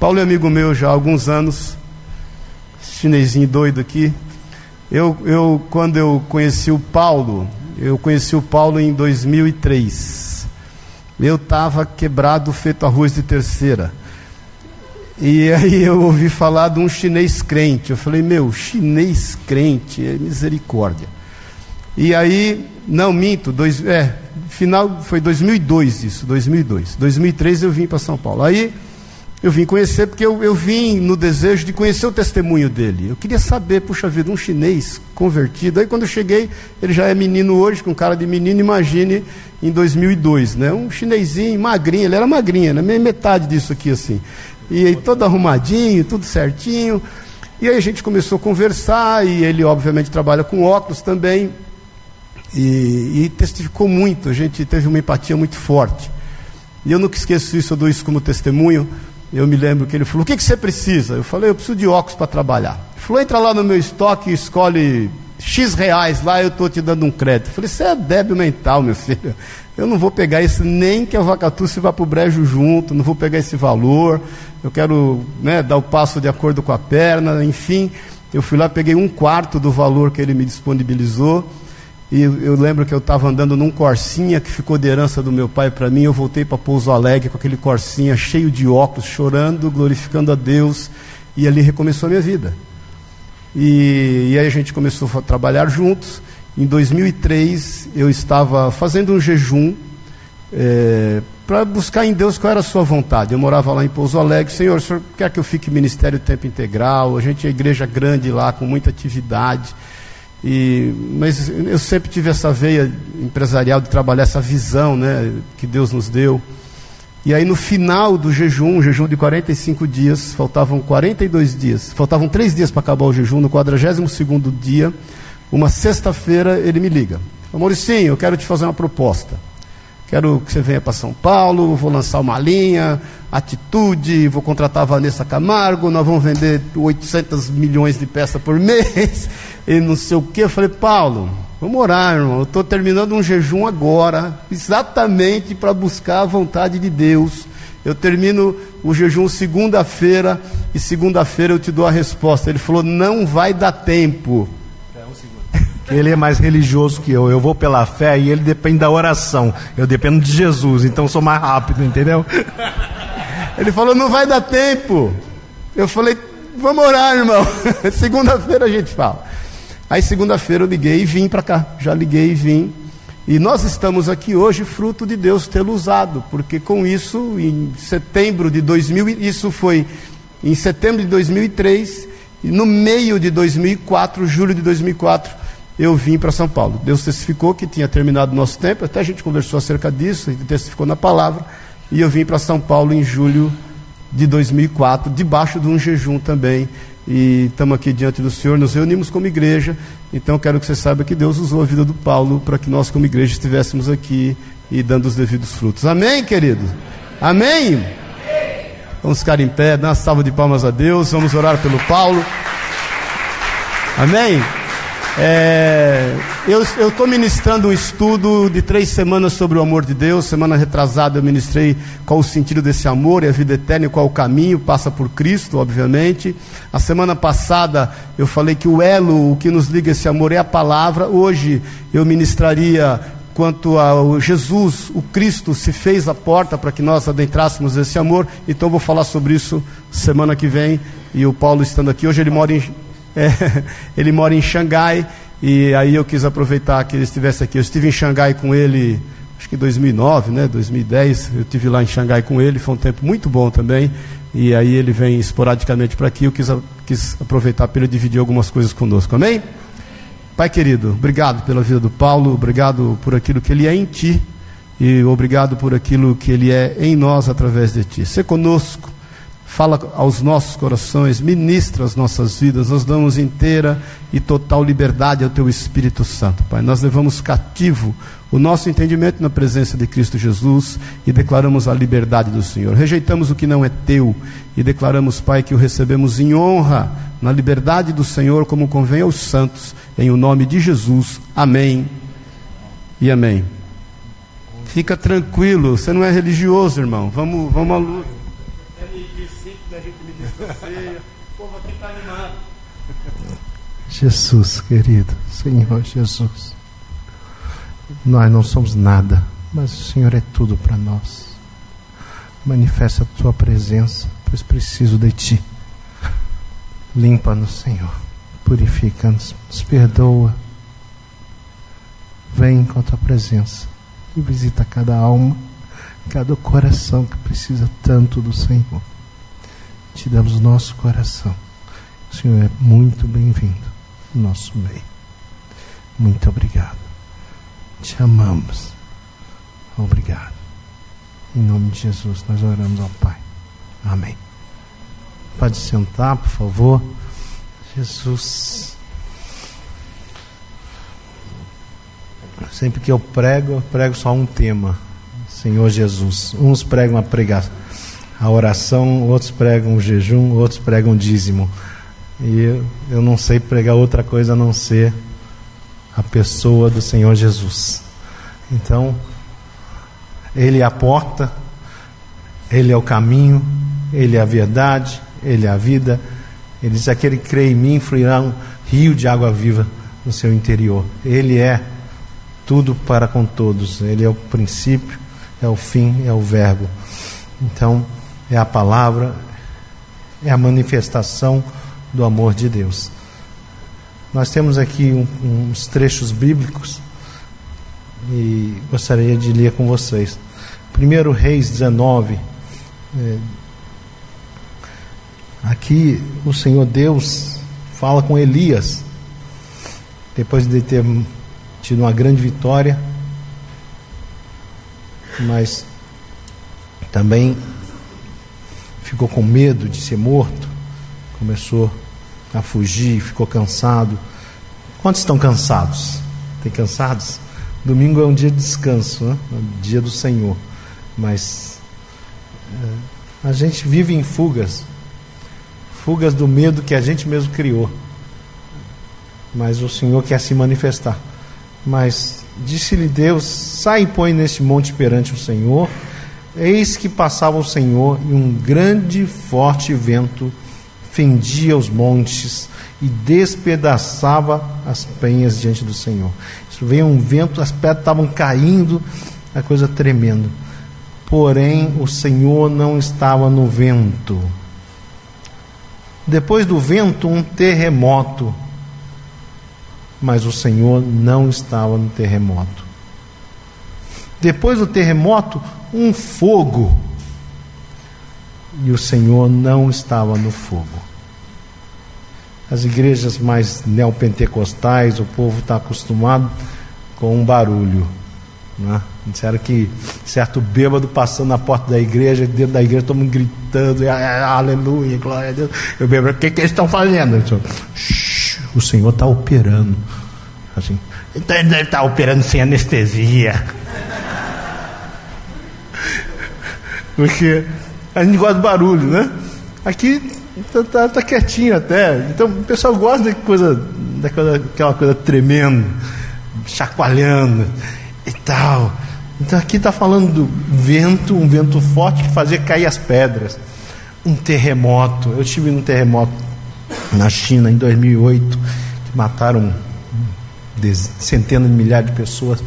Paulo é amigo meu já há alguns anos, chinesinho doido aqui. Eu, eu, quando eu conheci o Paulo, eu conheci o Paulo em 2003. Eu estava quebrado, feito arroz de terceira. E aí eu ouvi falar de um chinês crente. Eu falei, meu, chinês crente, é misericórdia. E aí, não minto, dois, é, final foi 2002 isso, 2002. 2003 eu vim para São Paulo. Aí eu vim conhecer porque eu, eu vim no desejo de conhecer o testemunho dele. Eu queria saber, puxa vida, um chinês convertido. Aí quando eu cheguei, ele já é menino hoje, com cara de menino, imagine em 2002, né? Um chinesinho, magrinho, ele era magrinho, né? metade disso aqui assim e aí todo arrumadinho, tudo certinho. E aí a gente começou a conversar, e ele obviamente trabalha com óculos também, e, e testificou muito, a gente teve uma empatia muito forte. E eu nunca esqueço isso, eu dou isso como testemunho. Eu me lembro que ele falou: O que, que você precisa? Eu falei: Eu preciso de óculos para trabalhar. Ele falou: Entra lá no meu estoque e escolhe X reais, lá eu estou te dando um crédito. Eu falei: Você é débil mental, meu filho. Eu não vou pegar isso nem que a vacatua se vá para o brejo junto, não vou pegar esse valor eu quero né, dar o passo de acordo com a perna, enfim. Eu fui lá, peguei um quarto do valor que ele me disponibilizou. E eu lembro que eu estava andando num Corsinha que ficou de herança do meu pai para mim. Eu voltei para Pouso Alegre com aquele Corsinha cheio de óculos, chorando, glorificando a Deus. E ali recomeçou a minha vida. E, e aí a gente começou a trabalhar juntos. Em 2003 eu estava fazendo um jejum é, para buscar em Deus qual era a sua vontade. Eu morava lá em Pouso Alegre, Senhor, o senhor quer que eu fique ministério tempo integral? A gente é igreja grande lá, com muita atividade. E, mas eu sempre tive essa veia empresarial de trabalhar essa visão né, que Deus nos deu. E aí no final do jejum, um jejum de 45 dias, faltavam 42 dias, faltavam 3 dias para acabar o jejum, no 42º dia, uma sexta-feira ele me liga. Mauricinho, eu quero te fazer uma proposta. Quero que você venha para São Paulo, vou lançar uma linha, atitude, vou contratar a Vanessa Camargo, nós vamos vender 800 milhões de peças por mês, e não sei o que. Eu falei, Paulo, vamos orar, irmão. Eu estou terminando um jejum agora, exatamente para buscar a vontade de Deus. Eu termino o jejum segunda-feira, e segunda-feira eu te dou a resposta. Ele falou, não vai dar tempo. Ele é mais religioso que eu. Eu vou pela fé e ele depende da oração. Eu dependo de Jesus, então sou mais rápido, entendeu? Ele falou: não vai dar tempo. Eu falei: vamos orar, irmão. Segunda-feira a gente fala. Aí, segunda-feira, eu liguei e vim para cá. Já liguei e vim. E nós estamos aqui hoje fruto de Deus tê-lo usado, porque com isso, em setembro de 2000, isso foi em setembro de 2003, e no meio de 2004, julho de 2004, eu vim para São Paulo. Deus testificou que tinha terminado o nosso tempo, até a gente conversou acerca disso, a gente testificou na palavra, e eu vim para São Paulo em julho de 2004, debaixo de um jejum também. E estamos aqui diante do Senhor, nos reunimos como igreja. Então quero que você saiba que Deus usou a vida do Paulo para que nós, como igreja, estivéssemos aqui e dando os devidos frutos. Amém, querido? Amém? Vamos ficar em pé, dar uma salva de palmas a Deus. Vamos orar pelo Paulo. Amém? É, eu estou ministrando um estudo de três semanas sobre o amor de Deus. Semana retrasada eu ministrei qual o sentido desse amor e a vida eterna qual o caminho, passa por Cristo, obviamente. A semana passada eu falei que o elo, o que nos liga esse amor é a palavra. Hoje eu ministraria quanto ao Jesus, o Cristo se fez a porta para que nós adentrássemos esse amor. Então vou falar sobre isso semana que vem. E o Paulo estando aqui, hoje ele mora em é, ele mora em Xangai e aí eu quis aproveitar que ele estivesse aqui. Eu estive em Xangai com ele, acho que em 2009, né, 2010. Eu estive lá em Xangai com ele, foi um tempo muito bom também. E aí ele vem esporadicamente para aqui. Eu quis, quis aproveitar para ele dividir algumas coisas conosco. Amém? Pai querido, obrigado pela vida do Paulo, obrigado por aquilo que ele é em ti e obrigado por aquilo que ele é em nós através de ti. Ser conosco fala aos nossos corações, ministra as nossas vidas, nós damos inteira e total liberdade ao Teu Espírito Santo, Pai. Nós levamos cativo o nosso entendimento na presença de Cristo Jesus e declaramos a liberdade do Senhor. Rejeitamos o que não é Teu e declaramos, Pai, que o recebemos em honra, na liberdade do Senhor, como convém aos santos, em o nome de Jesus. Amém e amém. Fica tranquilo, você não é religioso, irmão. Vamos, vamos à luta. Povo aqui está animado. Jesus, querido, Senhor Jesus. Nós não somos nada, mas o Senhor é tudo para nós. Manifesta a tua presença, pois preciso de ti. Limpa-nos, Senhor. Purifica-nos, nos perdoa. Vem com a tua presença e visita cada alma, cada coração que precisa tanto do Senhor. Te damos nosso coração. O Senhor é muito bem-vindo no nosso meio. Muito obrigado. Te amamos. Obrigado. Em nome de Jesus, nós oramos ao Pai. Amém. Pode sentar, por favor. Jesus. Sempre que eu prego, eu prego só um tema. Senhor Jesus. Uns pregam a pregação, a oração, outros pregam o jejum, outros pregam o dízimo. E eu, eu não sei pregar outra coisa a não ser a pessoa do Senhor Jesus. Então, Ele é a porta, Ele é o caminho, Ele é a verdade, Ele é a vida. Ele diz: aquele que crê em mim fluirá um rio de água viva no seu interior. Ele é tudo para com todos. Ele é o princípio, é o fim, é o verbo. Então, é a palavra, é a manifestação do amor de Deus. Nós temos aqui um, uns trechos bíblicos e gostaria de ler com vocês. 1 Reis 19. É, aqui o Senhor Deus fala com Elias, depois de ter tido uma grande vitória, mas também ficou com medo de ser morto começou a fugir, ficou cansado. Quantos estão cansados? Tem cansados? Domingo é um dia de descanso, né? é um dia do Senhor. Mas é, a gente vive em fugas fugas do medo que a gente mesmo criou. Mas o Senhor quer se manifestar. Mas disse-lhe Deus: sai e põe neste monte perante o Senhor. Eis que passava o Senhor e um grande forte vento fendia os montes e despedaçava as penhas diante do Senhor. Isso veio um vento, as pedras estavam caindo, a coisa tremendo. Porém, o Senhor não estava no vento. Depois do vento, um terremoto. Mas o Senhor não estava no terremoto. Depois do terremoto, um fogo. E o Senhor não estava no fogo as igrejas mais neopentecostais, o povo está acostumado com um barulho. Né? Disseram que certo bêbado passando na porta da igreja, dentro da igreja, todo mundo gritando, aleluia, glória a Deus. Eu bêbado, o que, que eles estão fazendo? O Senhor está operando. Assim, então ele deve estar operando sem anestesia. Porque a gente gosta do barulho, né? Aqui Tá, tá, tá, quietinho até. Então o pessoal gosta de coisa, daquela aquela coisa tremendo, chacoalhando e tal. Então aqui está falando do vento, um vento forte que fazia cair as pedras. Um terremoto. Eu estive num terremoto na China em 2008, que mataram centenas de milhares de pessoas.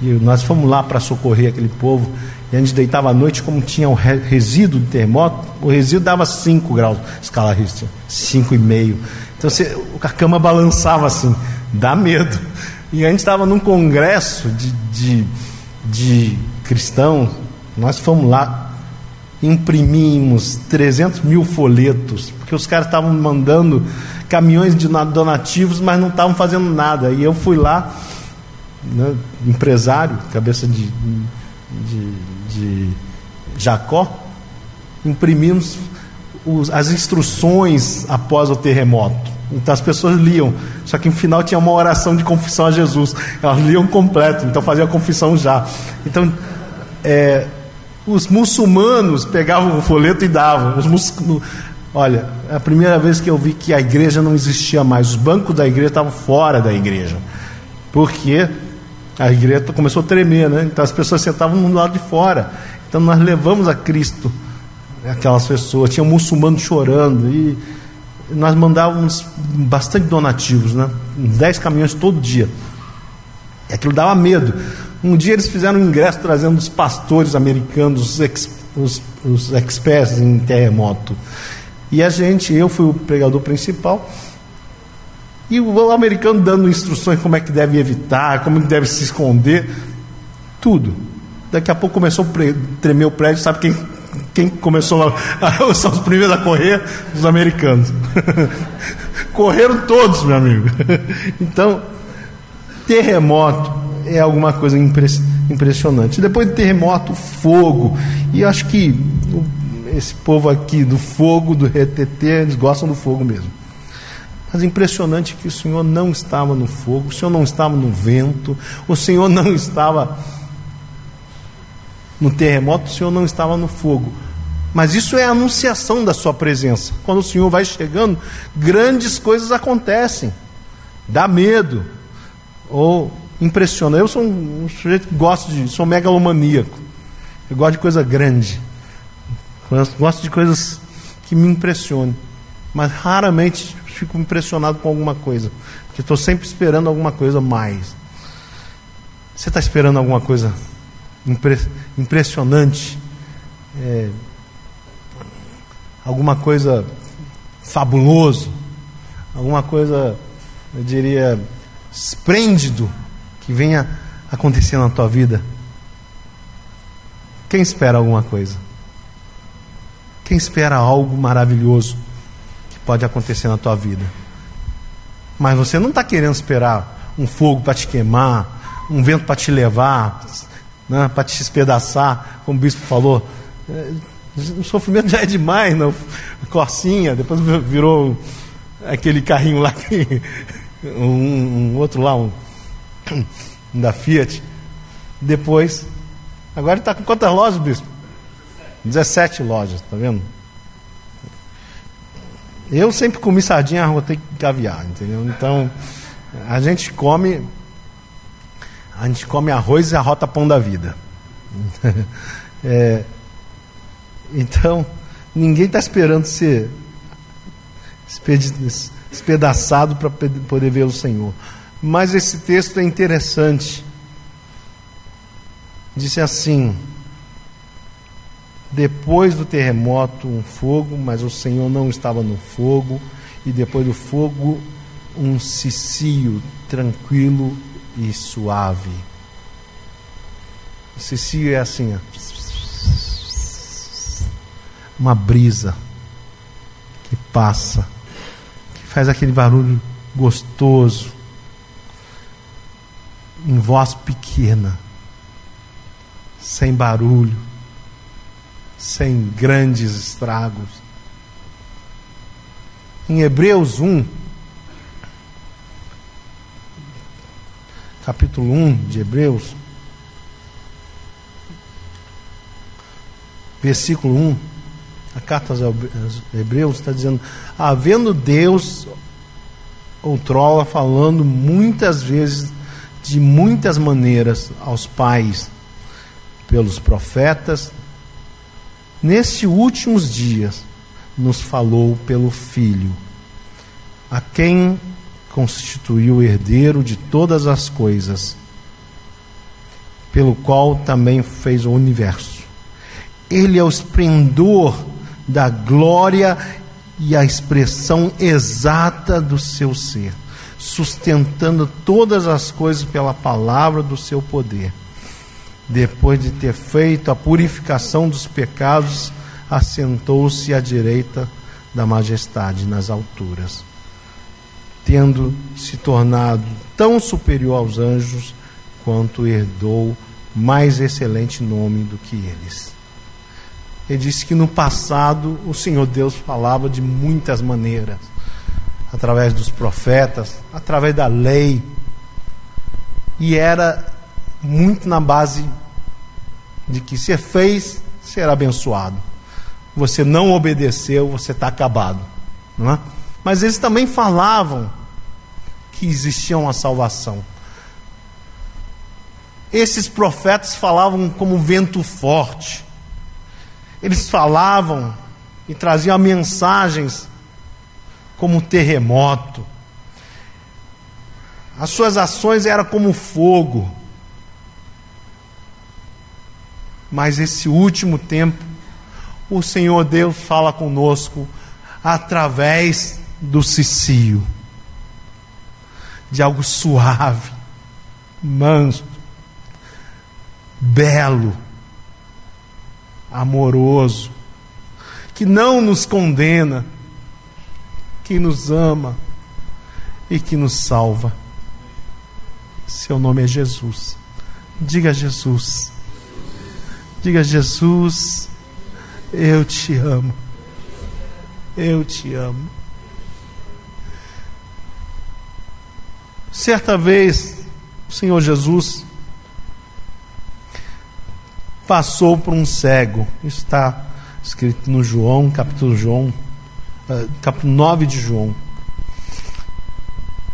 E nós fomos lá para socorrer aquele povo. E a gente deitava à noite, como tinha um resíduo de terremoto, o resíduo dava 5 graus, escala Richter, 5,5. Então você, a cama balançava assim, dá medo. E a gente estava num congresso de, de, de cristãos, nós fomos lá, imprimimos 300 mil folhetos, porque os caras estavam mandando caminhões de donativos, mas não estavam fazendo nada. E eu fui lá, né, empresário, cabeça de, de de Jacó, imprimimos os, as instruções após o terremoto. Então as pessoas liam, só que no final tinha uma oração de confissão a Jesus. Elas liam completo, então fazia a confissão já. Então, é, os muçulmanos pegavam o folheto e davam. Os mus... Olha, é a primeira vez que eu vi que a igreja não existia mais. Os bancos da igreja estavam fora da igreja. Por quê? A igreja começou a tremer, né? Então as pessoas sentavam no lado de fora. Então nós levamos a Cristo aquelas pessoas, tinha um muçulmano chorando e nós mandávamos bastante donativos, né? 10 caminhões todo dia. E aquilo dava medo. Um dia eles fizeram um ingresso trazendo os pastores americanos, os, ex, os, os experts em terremoto. E a gente, eu fui o pregador principal, e o americano dando instruções como é que deve evitar, como deve se esconder, tudo. Daqui a pouco começou a tremer o prédio, sabe quem, quem começou a, são os primeiros a correr? Os americanos. Correram todos, meu amigo. Então, terremoto é alguma coisa impressionante. Depois do terremoto, fogo. E acho que esse povo aqui do fogo, do RTT, eles gostam do fogo mesmo. Mas impressionante que o Senhor não estava no fogo, o Senhor não estava no vento, o Senhor não estava no terremoto, o Senhor não estava no fogo. Mas isso é a anunciação da sua presença. Quando o Senhor vai chegando, grandes coisas acontecem. Dá medo. Ou impressiona. Eu sou um, sujeito que gosta de. sou megalomaníaco. Eu gosto de coisa grande. Eu gosto de coisas que me impressionem. Mas raramente fico impressionado com alguma coisa. Porque estou sempre esperando alguma coisa mais. Você está esperando alguma coisa impre impressionante? É, alguma coisa fabuloso? Alguma coisa, eu diria, esplêndido que venha acontecer na tua vida? Quem espera alguma coisa? Quem espera algo maravilhoso pode acontecer na tua vida? Mas você não está querendo esperar um fogo para te queimar, um vento para te levar, né, para te espedaçar, como o bispo falou. É, o sofrimento já é demais, não? Corsinha, depois virou aquele carrinho lá que um, um outro lá, um, um da Fiat. Depois, agora está com quantas lojas, bispo? 17 lojas, tá vendo? Eu sempre comi sardinha, arrotei caviar, entendeu? Então, a gente come a gente come arroz e arrota pão da vida. é, então, ninguém está esperando ser espedaçado para poder ver o Senhor. Mas esse texto é interessante. Disse assim: depois do terremoto, um fogo, mas o Senhor não estava no fogo, e depois do fogo, um cicio tranquilo e suave. O cicio é assim, uma brisa que passa, que faz aquele barulho gostoso, em voz pequena, sem barulho, sem grandes estragos. Em Hebreus 1, capítulo 1 de Hebreus, versículo 1, a carta aos Hebreus está dizendo: havendo Deus outrora falando muitas vezes, de muitas maneiras, aos pais, pelos profetas, nestes últimos dias, nos falou pelo Filho, a quem constituiu herdeiro de todas as coisas, pelo qual também fez o universo. Ele é o esplendor da glória e a expressão exata do seu ser, sustentando todas as coisas pela palavra do seu poder. Depois de ter feito a purificação dos pecados, assentou-se à direita da majestade nas alturas, tendo se tornado tão superior aos anjos quanto herdou mais excelente nome do que eles. Ele disse que no passado o Senhor Deus falava de muitas maneiras, através dos profetas, através da lei, e era muito na base de que se fez, será abençoado. Você não obedeceu, você está acabado. Não é? Mas eles também falavam que existia uma salvação. Esses profetas falavam como vento forte Eles falavam e traziam mensagens como terremoto. As suas ações eram como fogo. Mas esse último tempo, o Senhor Deus fala conosco através do cicio, de algo suave, manso, belo, amoroso, que não nos condena, que nos ama e que nos salva. Seu nome é Jesus. Diga Jesus. Diga Jesus, eu te amo. Eu te amo. Certa vez, o Senhor Jesus passou por um cego. Isso está escrito no João, capítulo João, uh, capítulo 9 de João.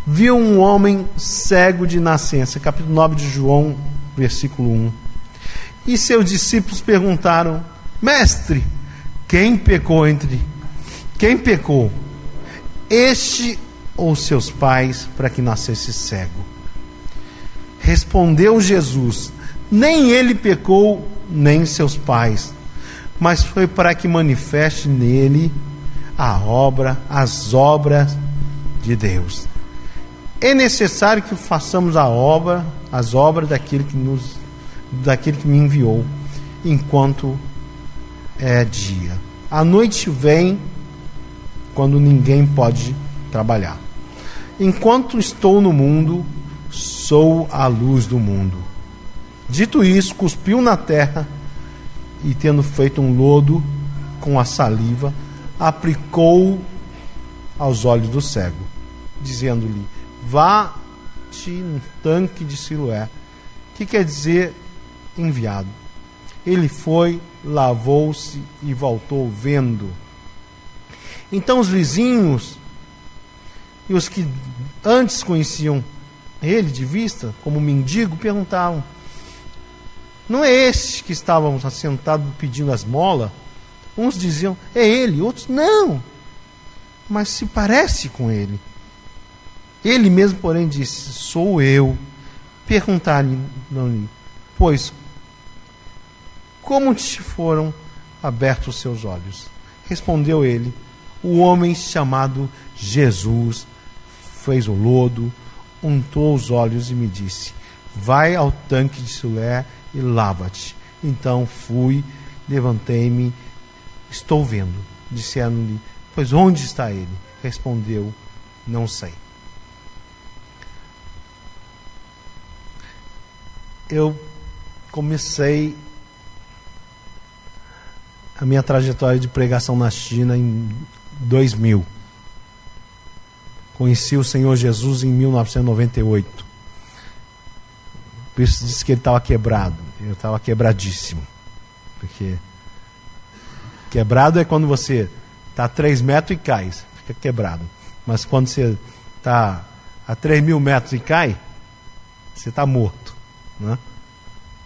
Viu um homem cego de nascença, capítulo 9 de João, versículo 1. E seus discípulos perguntaram: Mestre, quem pecou entre quem pecou? Este ou seus pais para que nascesse cego? Respondeu Jesus: Nem ele pecou, nem seus pais, mas foi para que manifeste nele a obra, as obras de Deus. É necessário que façamos a obra, as obras daquele que nos daquele que me enviou, enquanto é dia. A noite vem quando ninguém pode trabalhar. Enquanto estou no mundo, sou a luz do mundo. Dito isso, cuspiu na terra e, tendo feito um lodo com a saliva, aplicou aos olhos do cego, dizendo-lhe: Vá-te no tanque de Siloé, que quer dizer enviado. Ele foi, lavou-se e voltou vendo. Então os vizinhos e os que antes conheciam ele de vista, como mendigo, perguntavam: Não é este que estávamos assentados pedindo as molas? Uns diziam: É ele, outros: Não, mas se parece com ele. Ele mesmo, porém, disse: Sou eu. Perguntaram-lhe, pois, como te foram abertos os seus olhos? Respondeu ele: O homem chamado Jesus fez o lodo, untou os olhos e me disse: Vai ao tanque de Sulé e lava-te. Então fui, levantei-me, estou vendo. Disseram-lhe: Pois onde está ele? Respondeu: Não sei. Eu comecei a minha trajetória de pregação na China em 2000. Conheci o Senhor Jesus em 1998. Por isso disse que ele estava quebrado. Eu estava quebradíssimo. Porque quebrado é quando você está a 3 metros e cai. Fica quebrado. Mas quando você está a 3 mil metros e cai, você está morto. Né?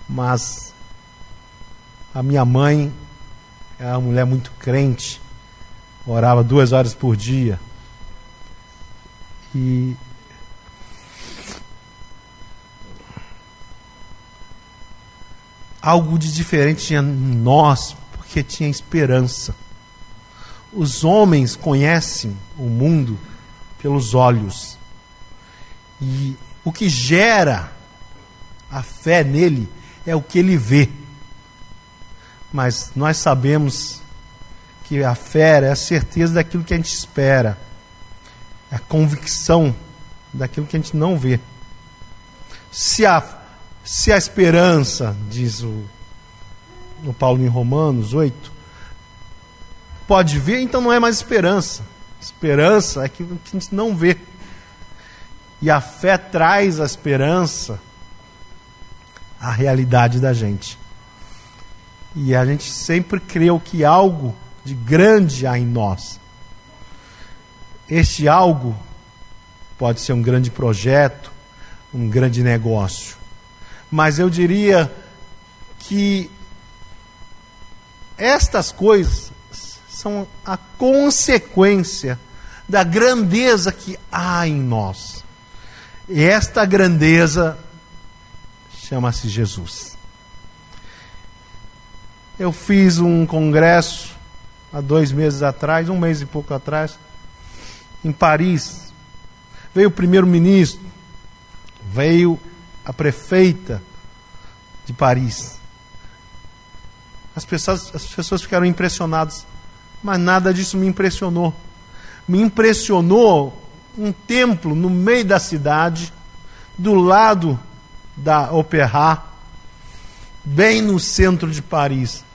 Mas a minha mãe é uma mulher muito crente, orava duas horas por dia. E algo de diferente tinha em nós, porque tinha esperança. Os homens conhecem o mundo pelos olhos. E o que gera a fé nele é o que ele vê. Mas nós sabemos que a fé é a certeza daquilo que a gente espera, é a convicção daquilo que a gente não vê. Se a, se a esperança, diz o, o Paulo em Romanos 8, pode ver, então não é mais esperança. Esperança é aquilo que a gente não vê. E a fé traz a esperança à realidade da gente. E a gente sempre creu que algo de grande há em nós. Este algo pode ser um grande projeto, um grande negócio. Mas eu diria que Estas coisas são a consequência da grandeza que há em nós. E esta grandeza chama-se Jesus. Eu fiz um congresso há dois meses atrás, um mês e pouco atrás, em Paris. Veio o primeiro-ministro, veio a prefeita de Paris. As pessoas, as pessoas ficaram impressionadas, mas nada disso me impressionou. Me impressionou um templo no meio da cidade, do lado da Opéra, bem no centro de Paris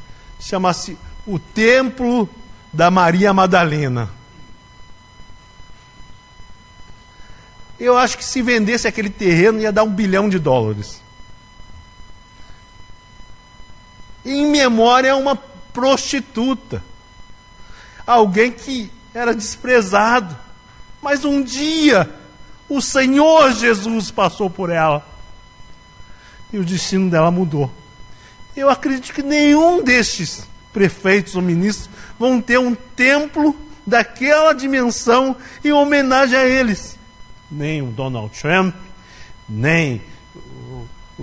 chama-se o Templo da Maria Madalena. Eu acho que se vendesse aquele terreno ia dar um bilhão de dólares. Em memória a uma prostituta. Alguém que era desprezado. Mas um dia o Senhor Jesus passou por ela. E o destino dela mudou. Eu acredito que nenhum destes prefeitos ou ministros vão ter um templo daquela dimensão em homenagem a eles. Nem o Donald Trump, nem o, o,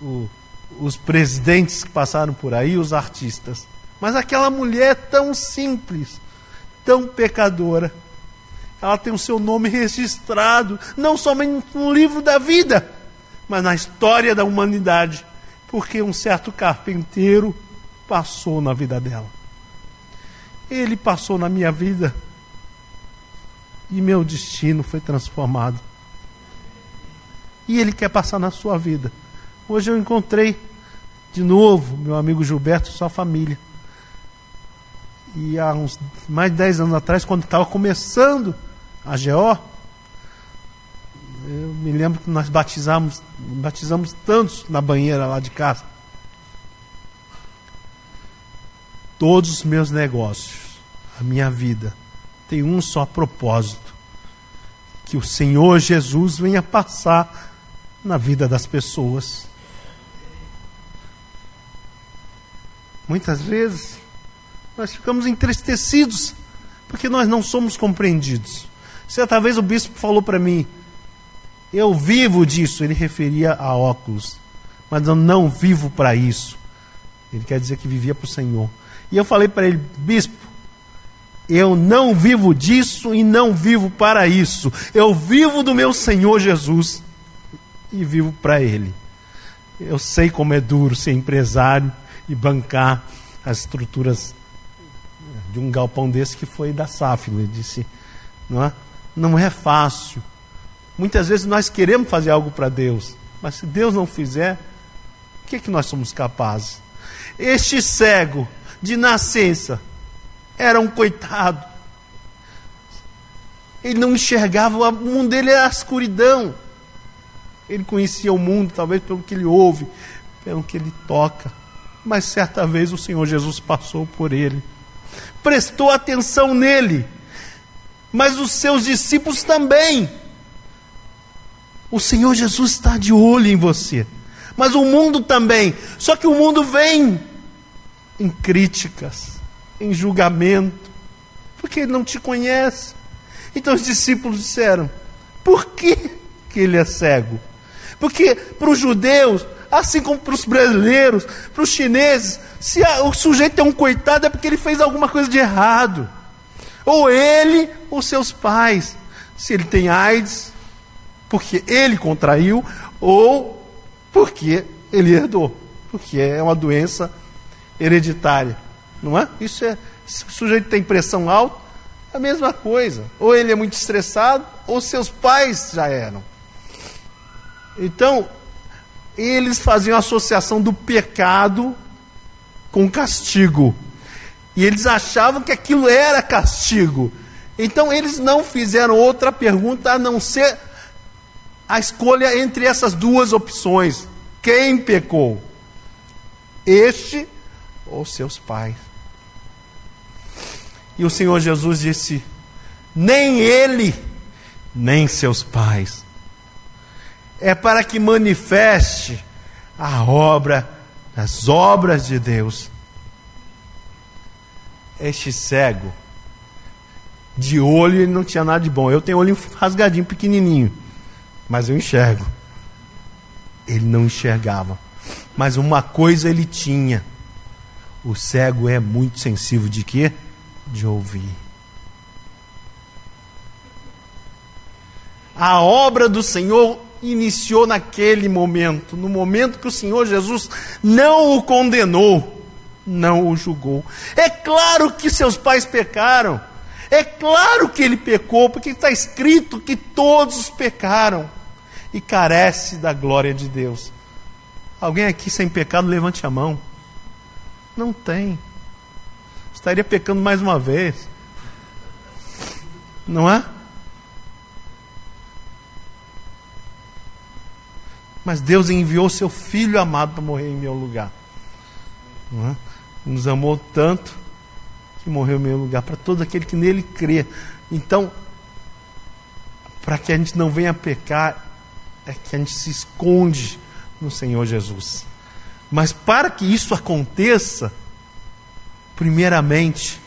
o, os presidentes que passaram por aí, os artistas. Mas aquela mulher tão simples, tão pecadora, ela tem o seu nome registrado, não somente no livro da vida, mas na história da humanidade porque um certo carpinteiro passou na vida dela. Ele passou na minha vida e meu destino foi transformado. E ele quer passar na sua vida. Hoje eu encontrei de novo meu amigo Gilberto e sua família. E há uns mais de 10 anos atrás, quando estava começando a GO, eu me lembro que nós batizamos, batizamos tantos na banheira lá de casa. Todos os meus negócios, a minha vida, tem um só propósito: que o Senhor Jesus venha passar na vida das pessoas. Muitas vezes nós ficamos entristecidos porque nós não somos compreendidos. Certa vez o bispo falou para mim: eu vivo disso. Ele referia a óculos. Mas eu não vivo para isso. Ele quer dizer que vivia para o Senhor. E eu falei para ele, bispo, eu não vivo disso e não vivo para isso. Eu vivo do meu Senhor Jesus e vivo para Ele. Eu sei como é duro ser empresário e bancar as estruturas de um galpão desse que foi da SAF. Ele disse, não é? Não é fácil. Muitas vezes nós queremos fazer algo para Deus, mas se Deus não fizer, o que, é que nós somos capazes? Este cego de nascença era um coitado. Ele não enxergava, o mundo dele era a escuridão. Ele conhecia o mundo, talvez pelo que ele ouve, pelo que ele toca. Mas certa vez o Senhor Jesus passou por ele, prestou atenção nele, mas os seus discípulos também. O Senhor Jesus está de olho em você. Mas o mundo também. Só que o mundo vem em críticas, em julgamento, porque ele não te conhece. Então os discípulos disseram: por que, que ele é cego? Porque para os judeus, assim como para os brasileiros, para os chineses, se o sujeito é um coitado é porque ele fez alguma coisa de errado. Ou ele ou seus pais. Se ele tem AIDS, porque ele contraiu ou porque ele herdou, porque é uma doença hereditária, não é? Isso é, se o sujeito tem pressão alta, a mesma coisa. Ou ele é muito estressado, ou seus pais já eram. Então, eles faziam associação do pecado com castigo. E eles achavam que aquilo era castigo. Então, eles não fizeram outra pergunta a não ser a escolha entre essas duas opções. Quem pecou? Este ou seus pais? E o Senhor Jesus disse: nem ele, nem seus pais. É para que manifeste a obra, as obras de Deus. este cego, de olho ele não tinha nada de bom. Eu tenho olho rasgadinho, pequenininho, mas eu enxergo. Ele não enxergava. Mas uma coisa ele tinha. O cego é muito sensível de quê? De ouvir. A obra do Senhor iniciou naquele momento, no momento que o Senhor Jesus não o condenou, não o julgou. É claro que seus pais pecaram. É claro que ele pecou, porque está escrito que todos pecaram e carece da glória de Deus. Alguém aqui sem pecado, levante a mão. Não tem. Estaria pecando mais uma vez. Não é? Mas Deus enviou seu filho amado para morrer em meu lugar. Não é? Nos amou tanto que morreu em meu lugar, para todo aquele que nele crê. Então, para que a gente não venha pecar, é que a gente se esconde no Senhor Jesus. Mas para que isso aconteça, primeiramente,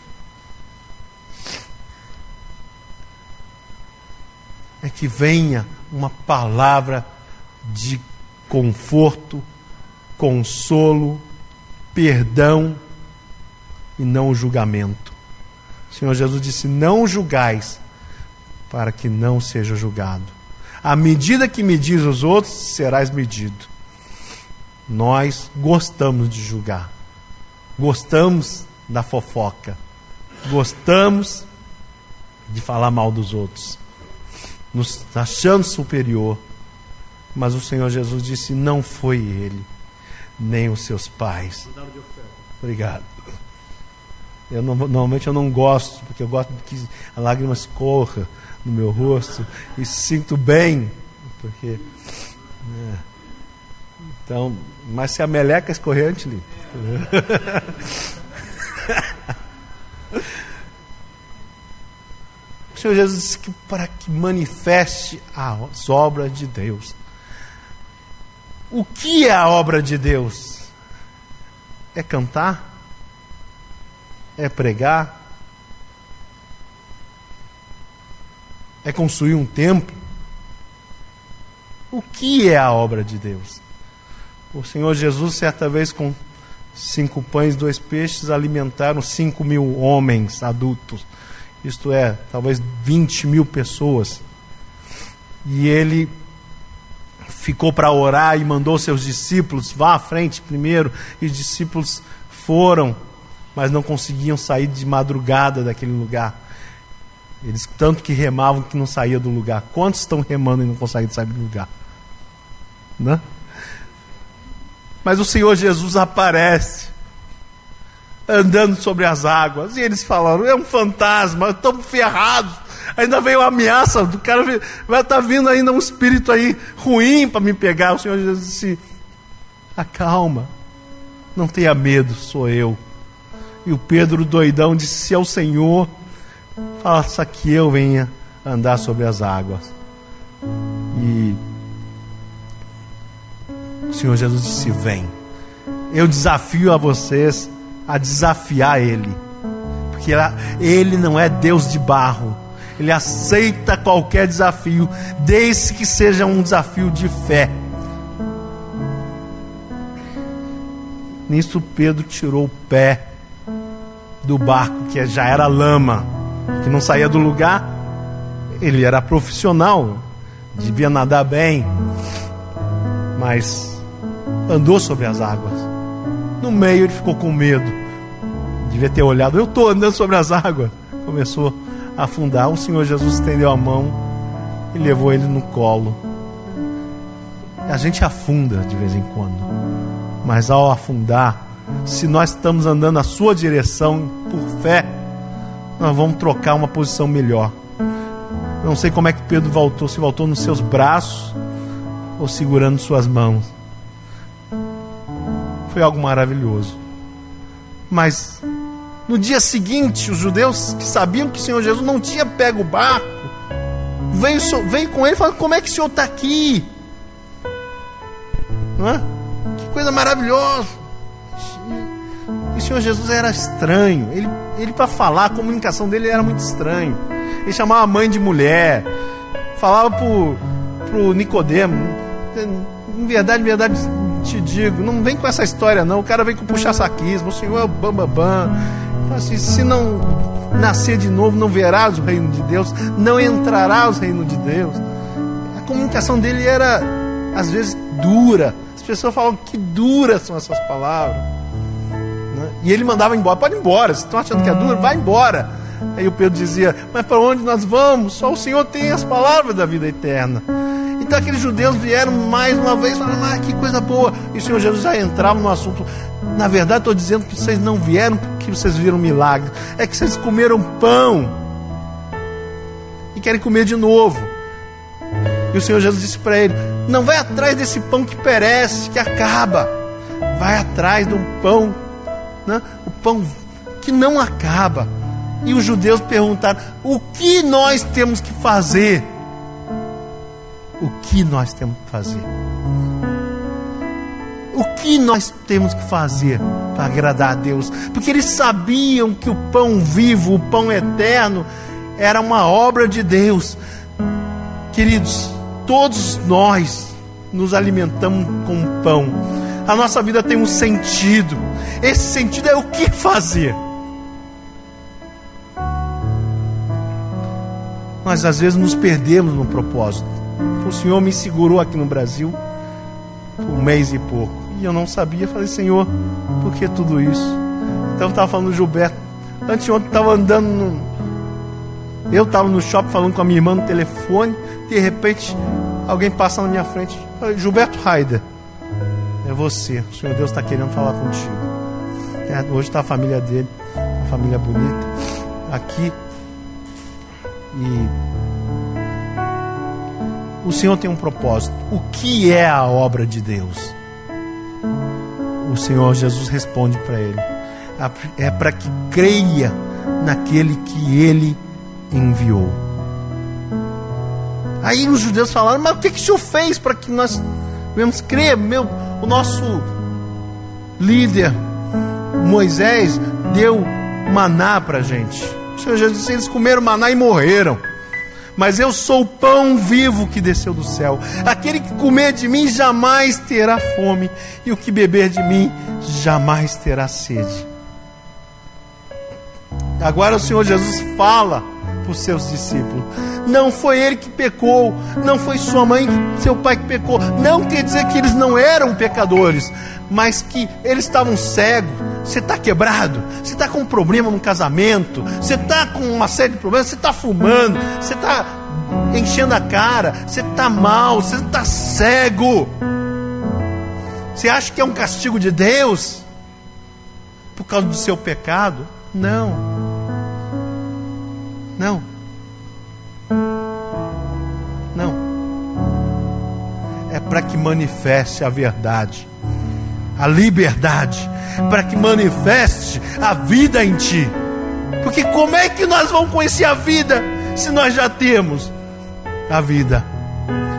é que venha uma palavra de conforto, consolo, perdão e não julgamento. O Senhor Jesus disse: Não julgais, para que não seja julgado. À medida que medis os outros, serás medido. Nós gostamos de julgar, gostamos da fofoca, gostamos de falar mal dos outros, nos achando superior. Mas o Senhor Jesus disse: não foi ele, nem os seus pais. Obrigado. Eu não, normalmente eu não gosto, porque eu gosto que a lágrima escorra no meu rosto e sinto bem, porque. É. Então, mas se a meleca escorrer, a gente limpa. o Senhor Jesus disse que para que manifeste as obras de Deus. O que é a obra de Deus? É cantar? É pregar? É construir um templo? O que é a obra de Deus? O Senhor Jesus, certa vez, com cinco pães e dois peixes, alimentaram cinco mil homens adultos. Isto é, talvez 20 mil pessoas. E ele ficou para orar e mandou seus discípulos, vá à frente primeiro, e os discípulos foram, mas não conseguiam sair de madrugada daquele lugar. Eles tanto que remavam que não saía do lugar. Quantos estão remando e não conseguem sair do lugar? Né? Mas o Senhor Jesus aparece andando sobre as águas. E eles falaram: é um fantasma, estamos ferrados. Ainda veio a ameaça do cara, vai estar tá vindo ainda um espírito aí ruim para me pegar. O Senhor Jesus disse: acalma, não tenha medo, sou eu. E o Pedro, doidão, disse: se é o Senhor, faça que eu venha andar sobre as águas. E o Senhor Jesus disse: Vem. Eu desafio a vocês a desafiar Ele, porque Ele não é Deus de barro, Ele aceita qualquer desafio, desde que seja um desafio de fé. Nisso, Pedro tirou o pé do barco, que já era lama, que não saía do lugar. Ele era profissional, devia nadar bem, mas andou sobre as águas. No meio ele ficou com medo. Devia ter olhado, eu estou andando sobre as águas. Começou a afundar. O Senhor Jesus estendeu a mão e levou ele no colo. A gente afunda de vez em quando, mas ao afundar, se nós estamos andando na sua direção por fé, nós vamos trocar uma posição melhor. Não sei como é que Pedro voltou, se voltou nos seus braços ou segurando suas mãos. Foi algo maravilhoso. Mas no dia seguinte, os judeus que sabiam que o Senhor Jesus não tinha pego o barco, veio, veio com ele e falou: Como é que o Senhor está aqui? Não é? Que coisa maravilhosa. O Senhor Jesus era estranho. Ele, ele para falar, a comunicação dele era muito estranho. Ele chamava a mãe de mulher, falava pro, pro Nicodemo. Em verdade, em verdade te digo, não vem com essa história não. O cara vem com puxa-saquismo. O Senhor é o bambambam. Bam, bam. Assim, se não nascer de novo, não verás o reino de Deus, não entrarás o reino de Deus. A comunicação dele era, às vezes, dura. As pessoas falam que duras são essas palavras. Né? E ele mandava embora, pode ir embora, vocês estão achando que é duro? Vai embora. Aí o Pedro dizia, mas para onde nós vamos? Só o Senhor tem as palavras da vida eterna. Então aqueles judeus vieram mais uma vez falando, ah, que coisa boa. E o Senhor Jesus já entrava no assunto. Na verdade, estou dizendo que vocês não vieram porque vocês viram milagre. É que vocês comeram pão. E querem comer de novo. E o Senhor Jesus disse para ele: Não vai atrás desse pão que perece, que acaba. Vai atrás de um pão, né? o pão que não acaba. E os judeus perguntaram: O que nós temos que fazer? O que nós temos que fazer? O que nós temos que fazer para agradar a Deus? Porque eles sabiam que o pão vivo, o pão eterno, era uma obra de Deus. Queridos, todos nós nos alimentamos com pão. A nossa vida tem um sentido. Esse sentido é o que fazer. Nós às vezes nos perdemos no propósito. O Senhor me segurou aqui no Brasil por um mês e pouco. E eu não sabia. Falei, Senhor, por que tudo isso? Então eu estava falando do Gilberto. Anteontem estava andando no... Eu estava no shopping falando com a minha irmã no telefone. De repente, alguém passa na minha frente. Gilberto Raider. É você. O Senhor Deus está querendo falar contigo. É, hoje está a família dele. Uma família bonita. Aqui. E o Senhor tem um propósito. O que é a obra de Deus? O Senhor Jesus responde para ele: é para que creia naquele que ele enviou. Aí os judeus falaram: Mas o que, que o Senhor fez para que nós venhamos crer? Meu, o nosso líder Moisés deu maná para a gente. O Senhor Jesus disse: Eles comeram maná e morreram mas eu sou o pão vivo que desceu do céu. Aquele que comer de mim jamais terá fome, e o que beber de mim jamais terá sede. Agora o Senhor Jesus fala para os seus discípulos: não foi ele que pecou, não foi sua mãe, seu pai que pecou. Não quer dizer que eles não eram pecadores, mas que eles estavam cegos. Você está quebrado, você está com um problema no casamento, você está com uma série de problemas, você está fumando, você está enchendo a cara, você está mal, você está cego. Você acha que é um castigo de Deus por causa do seu pecado? Não. Não. Não. É para que manifeste a verdade, a liberdade, para que manifeste a vida em ti. Porque como é que nós vamos conhecer a vida se nós já temos a vida?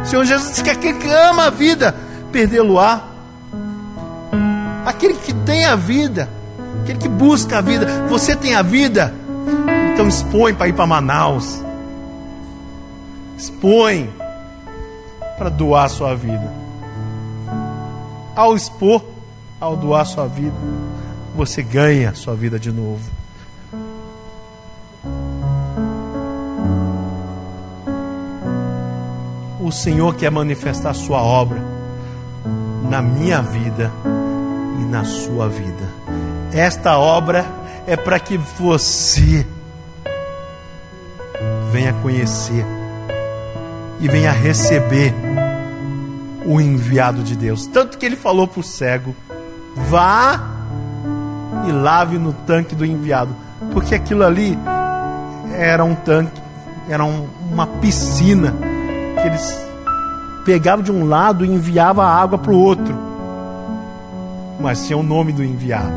Senhor Jesus disse que aquele que ama a vida, perdê-lo-á. Aquele que tem a vida, aquele que busca a vida, você tem a vida, então expõe para ir para Manaus expõe para doar sua vida. Ao expor, ao doar sua vida, você ganha sua vida de novo. O Senhor quer manifestar sua obra na minha vida e na sua vida. Esta obra é para que você venha conhecer e venha receber o enviado de Deus. Tanto que ele falou para o cego: vá e lave no tanque do enviado, porque aquilo ali era um tanque, era um, uma piscina que eles pegavam de um lado e enviavam a água para o outro, mas tinha o nome do enviado.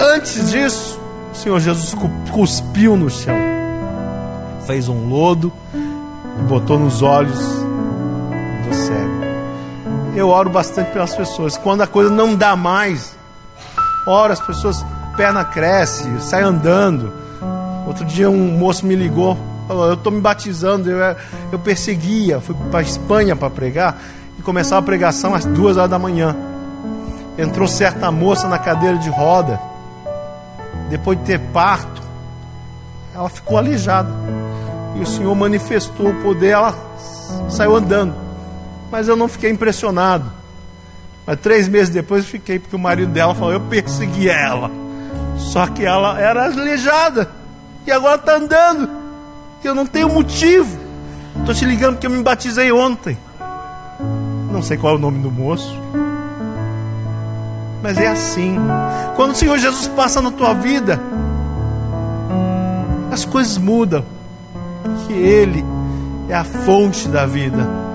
Antes disso, o Senhor Jesus cuspiu no chão, fez um lodo e botou nos olhos do cego. Eu oro bastante pelas pessoas. Quando a coisa não dá mais, ora as pessoas, perna cresce, sai andando. Outro dia um moço me ligou, falou, eu estou me batizando, eu, eu perseguia, fui para Espanha para pregar e começava a pregação às duas horas da manhã. Entrou certa moça na cadeira de roda, depois de ter parto, ela ficou aleijada. E o Senhor manifestou o poder, ela saiu andando. Mas eu não fiquei impressionado. Mas três meses depois eu fiquei, porque o marido dela falou: Eu persegui ela. Só que ela era aleijada. E agora está andando. Eu não tenho motivo. Estou te ligando porque eu me batizei ontem. Não sei qual é o nome do moço. Mas é assim. Quando o Senhor Jesus passa na tua vida, as coisas mudam. Que Ele é a fonte da vida.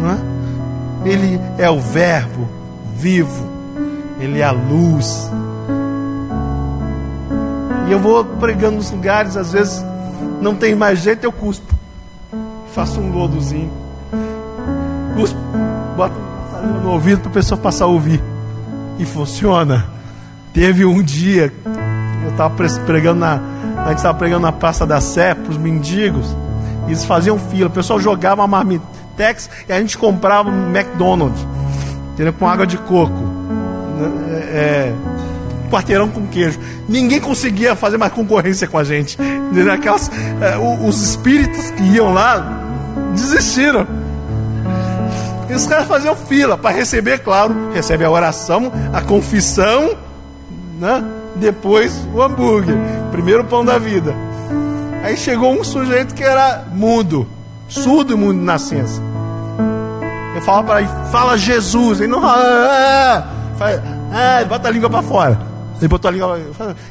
Não é? Ele é o Verbo vivo. Ele é a luz. E eu vou pregando nos lugares, às vezes não tem mais jeito, eu cuspo. Faço um lodozinho. Cuspo, boto no ouvido para a pessoa passar a ouvir. E funciona. Teve um dia, eu estava pregando na. A gente estava pregando na Praça da Sé para os mendigos. E eles faziam fila. O pessoal jogava uma marmitex e a gente comprava um McDonald's. Entendeu? Com água de coco. É, é quarteirão com queijo. Ninguém conseguia fazer mais concorrência com a gente. Aquelas, é, os espíritos que iam lá desistiram. E os caras faziam fila para receber, claro, recebe a oração, a confissão, né? depois o hambúrguer. Primeiro o pão da vida. Aí chegou um sujeito que era mudo, surdo e mudo de nascença. Eu falava para ele, fala Jesus. Ele não fala, ah, fala, ah, bota a língua para fora. Ele botou a língua,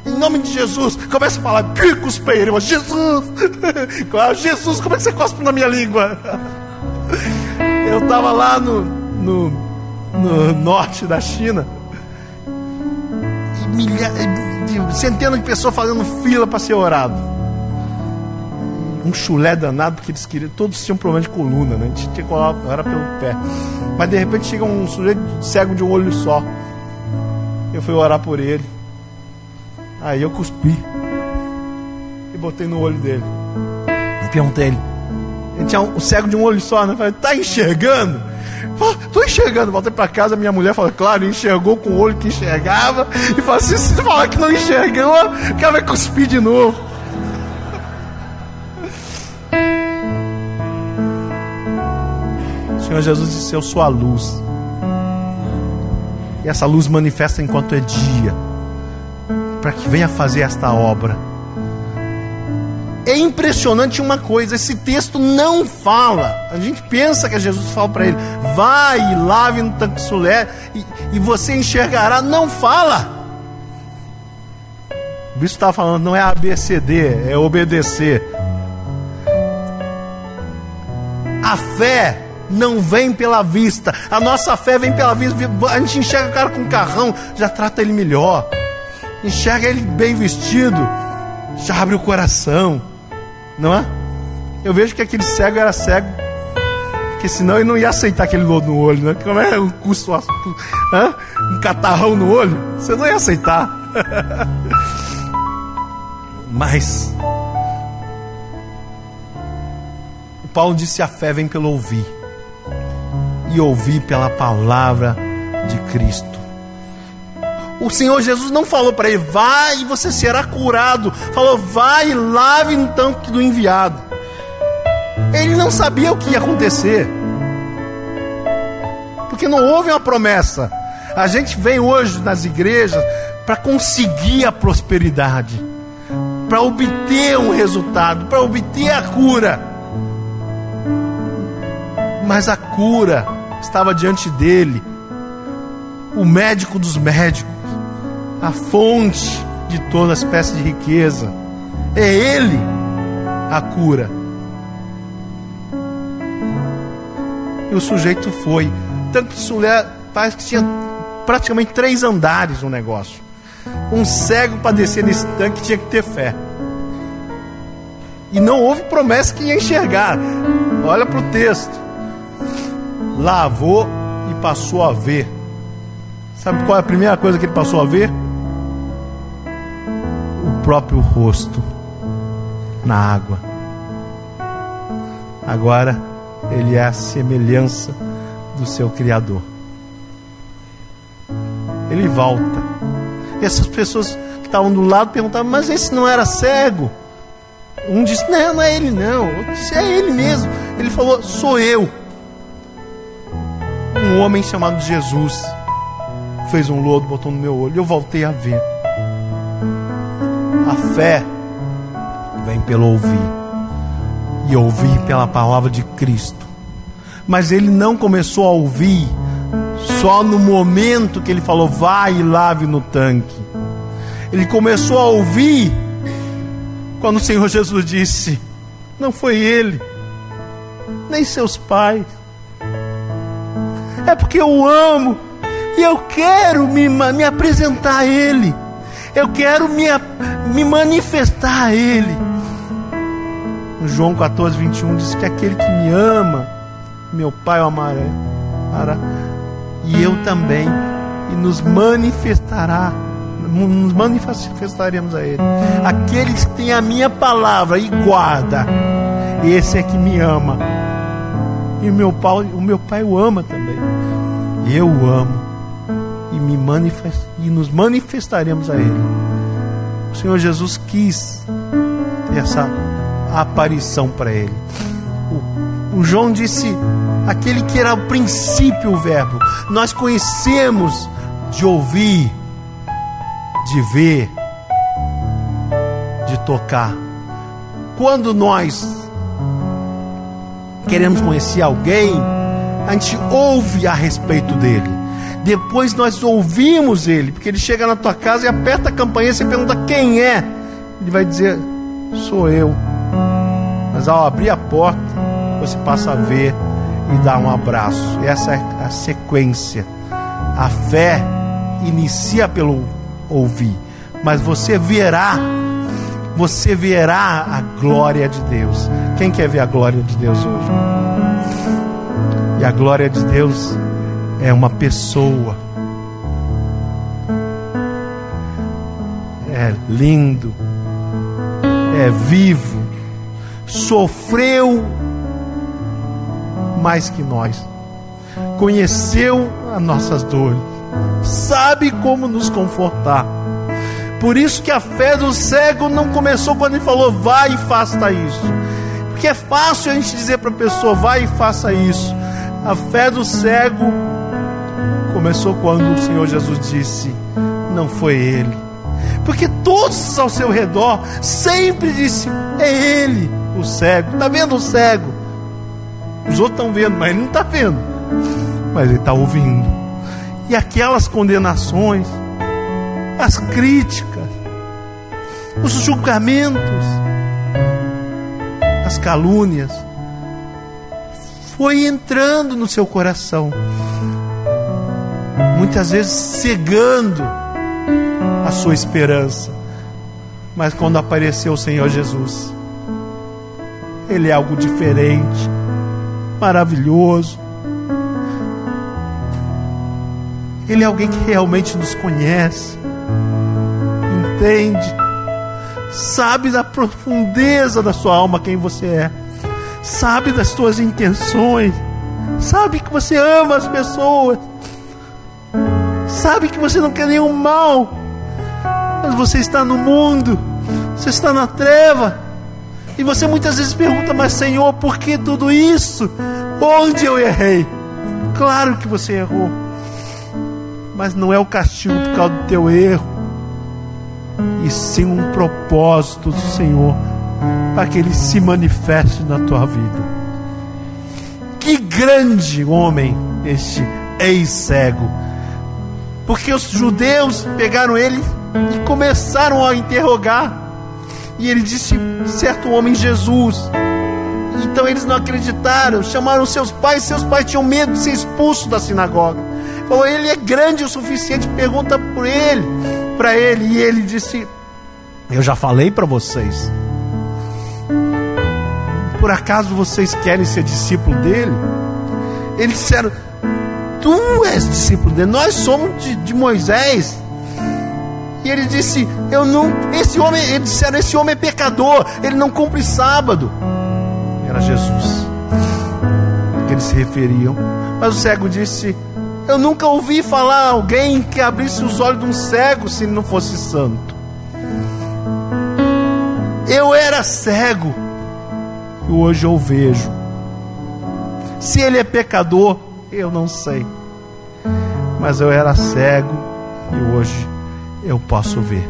em nome de Jesus, começa a falar, cuspe, ele fala, Jesus, Jesus, como é que você cospe na minha língua? Eu estava lá no, no, no, norte da China, e milha, centenas de pessoas fazendo fila para ser orado. Um chulé danado, porque eles queriam, todos tinham problema de coluna, né? A gente tinha que orar pelo pé. Mas de repente chega um sujeito cego de um olho só. Eu fui orar por ele. Aí eu cuspi e botei no olho dele. E perguntei ele. Ele tinha um, cego de um olho só, né? Falei, tá enxergando? Falei, tô enxergando. Voltei para casa, minha mulher falou, claro, enxergou com o olho que enxergava. E falou assim: se falar que não enxergou, o cara vai cuspir de novo. Senhor Jesus disse: Eu sou a luz. E essa luz manifesta enquanto é dia para que venha fazer esta obra. É impressionante uma coisa, esse texto não fala. A gente pensa que Jesus fala para ele: vai e lave no tanque e, e você enxergará. Não fala. O bispo estava falando, não é ABCD, é obedecer. A fé não vem pela vista, a nossa fé vem pela vista. A gente enxerga o cara com um carrão, já trata ele melhor enxerga ele bem vestido, já abre o coração, não é? Eu vejo que aquele cego era cego, porque senão ele não ia aceitar aquele lodo no olho, né? Como é um custo, um catarrão no olho, você não ia aceitar. Mas o Paulo disse: a fé vem pelo ouvir, e ouvir pela palavra de Cristo. O Senhor Jesus não falou para ele, vai e você será curado. Falou, vai e lave no tanque do enviado. Ele não sabia o que ia acontecer. Porque não houve uma promessa. A gente vem hoje nas igrejas para conseguir a prosperidade, para obter um resultado, para obter a cura. Mas a cura estava diante dele, o médico dos médicos a fonte de toda espécie de riqueza. É Ele a cura. E o sujeito foi. Tanto que Sulé parece que tinha praticamente três andares no negócio. Um cego para descer nesse tanque tinha que ter fé. E não houve promessa que ia enxergar. Olha para o texto. Lavou e passou a ver Sabe qual é a primeira coisa que ele passou a ver? O próprio rosto na água. Agora ele é a semelhança do seu Criador. Ele volta. E essas pessoas que estavam do lado perguntavam: Mas esse não era cego? Um disse: Não, não é ele, não. Outro disse: É ele mesmo. Ele falou: Sou eu. Um homem chamado Jesus fez um lodo, botou no meu olho. Eu voltei a ver. A fé vem pelo ouvir. E ouvir pela palavra de Cristo. Mas ele não começou a ouvir só no momento que ele falou, vai e lave no tanque. Ele começou a ouvir quando o Senhor Jesus disse: Não foi ele, nem seus pais. É porque eu amo e eu quero me, me apresentar a Ele. Eu quero me, me manifestar a Ele. João 14, 21 diz que aquele que me ama, meu Pai o amará, e eu também, e nos manifestará, nos manifestaremos a Ele. Aqueles que têm a minha palavra e guarda, esse é que me ama. E o meu pai, o meu pai o ama também. Eu amo e me manifest, e nos manifestaremos a Ele. O Senhor Jesus quis essa aparição para ele. O, o João disse: aquele que era o princípio, o Verbo. Nós conhecemos de ouvir, de ver, de tocar. Quando nós queremos conhecer alguém, a gente ouve a respeito dele. Depois nós ouvimos ele, porque ele chega na tua casa e aperta a campainha e você pergunta quem é. Ele vai dizer: Sou eu. Mas ao abrir a porta, você passa a ver e dar um abraço. Essa é a sequência. A fé inicia pelo ouvir, mas você verá, você verá a glória de Deus. Quem quer ver a glória de Deus hoje? E a glória de Deus é uma pessoa. É lindo, é vivo, sofreu mais que nós, conheceu as nossas dores, sabe como nos confortar. Por isso que a fé do cego não começou quando ele falou, vai e faça isso. Porque é fácil a gente dizer para a pessoa, vai e faça isso. A fé do cego começou quando o Senhor Jesus disse: Não foi ele. Porque todos ao seu redor sempre disse: É ele, o cego. Está vendo o cego? Os outros estão vendo, mas ele não está vendo. Mas ele está ouvindo. E aquelas condenações, as críticas, os julgamentos, as calúnias, foi entrando no seu coração muitas vezes cegando a sua esperança. Mas quando apareceu o Senhor Jesus, Ele é algo diferente, maravilhoso. Ele é alguém que realmente nos conhece, entende, sabe da profundeza da sua alma quem você é, sabe das suas intenções, sabe que você ama as pessoas sabe que você não quer nenhum mal, mas você está no mundo, você está na treva, e você muitas vezes pergunta: Mas Senhor, por que tudo isso? Onde eu errei? Claro que você errou, mas não é o castigo por causa do teu erro, e sim um propósito do Senhor para que ele se manifeste na tua vida. Que grande homem este ex-cego porque os judeus pegaram ele e começaram a interrogar. E ele disse: certo homem Jesus. Então eles não acreditaram, chamaram seus pais, seus pais tinham medo de ser expulso da sinagoga. Falou: ele é grande o suficiente, pergunta por ele, para ele. E ele disse: Eu já falei para vocês. Por acaso vocês querem ser discípulo dele? Eles disseram: Tu és discípulo dele, nós somos de, de Moisés. E ele disse: Eu não. Esse homem, eles disseram: Esse homem é pecador, ele não cumpre sábado. Era Jesus que eles se referiam. Mas o cego disse: Eu nunca ouvi falar alguém que abrisse os olhos de um cego se ele não fosse santo. Eu era cego e hoje eu vejo. Se ele é pecador, eu não sei. Mas eu era cego e hoje eu posso ver.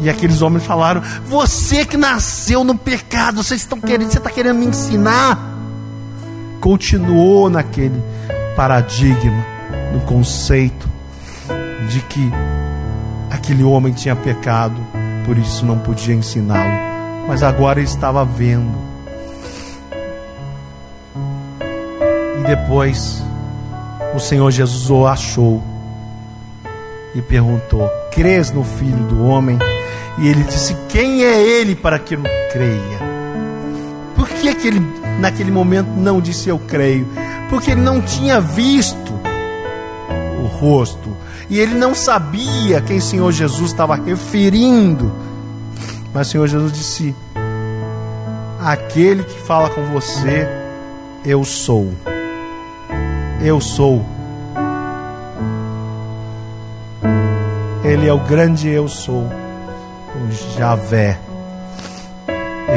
E aqueles homens falaram: Você que nasceu no pecado, vocês estão querendo, você está querendo me ensinar? Continuou naquele paradigma, no conceito de que aquele homem tinha pecado, por isso não podia ensiná-lo. Mas agora ele estava vendo. Depois o Senhor Jesus o achou e perguntou: Crês no Filho do Homem? E ele disse: Quem é ele para que eu creia? Por que, que ele, naquele momento, não disse eu creio? Porque ele não tinha visto o rosto e ele não sabia quem o Senhor Jesus estava referindo. Mas o Senhor Jesus disse: Aquele que fala com você, eu sou. Eu sou. Ele é o grande eu sou, o Javé.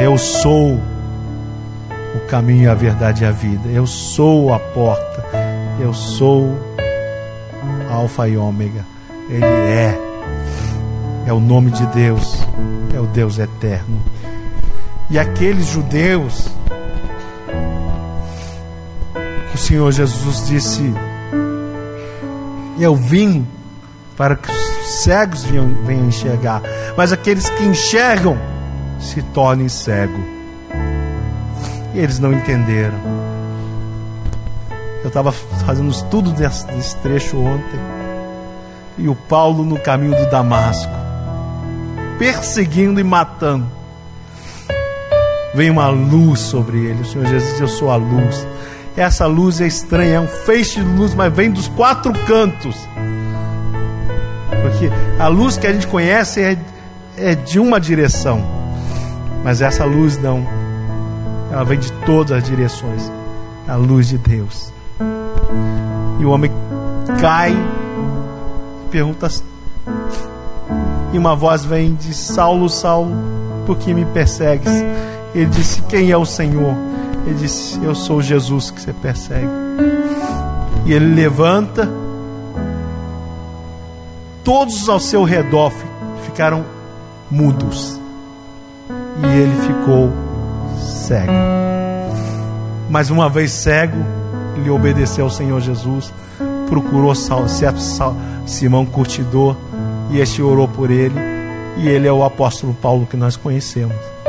Eu sou o caminho, a verdade e a vida. Eu sou a porta. Eu sou Alfa e Ômega. Ele é. É o nome de Deus. É o Deus eterno. E aqueles judeus, Senhor Jesus disse: Eu vim para que os cegos venham, venham enxergar, mas aqueles que enxergam se tornem cegos. E eles não entenderam. Eu estava fazendo estudo desse, desse trecho ontem. E o Paulo no caminho do Damasco, perseguindo e matando. Vem uma luz sobre ele. O Senhor Jesus Eu sou a luz. Essa luz é estranha, é um feixe de luz, mas vem dos quatro cantos. Porque a luz que a gente conhece é, é de uma direção, mas essa luz não. Ela vem de todas as direções. A luz de Deus. E o homem cai, pergunta, e uma voz vem de Saulo, Saulo, por que me persegues? Ele disse: Quem é o Senhor? Ele disse: Eu sou Jesus que você persegue. E ele levanta, todos ao seu redor ficaram mudos, e ele ficou cego. Mas uma vez cego, ele obedeceu ao Senhor Jesus, procurou certo Simão Curtidor, e este orou por ele, e ele é o apóstolo Paulo que nós conhecemos.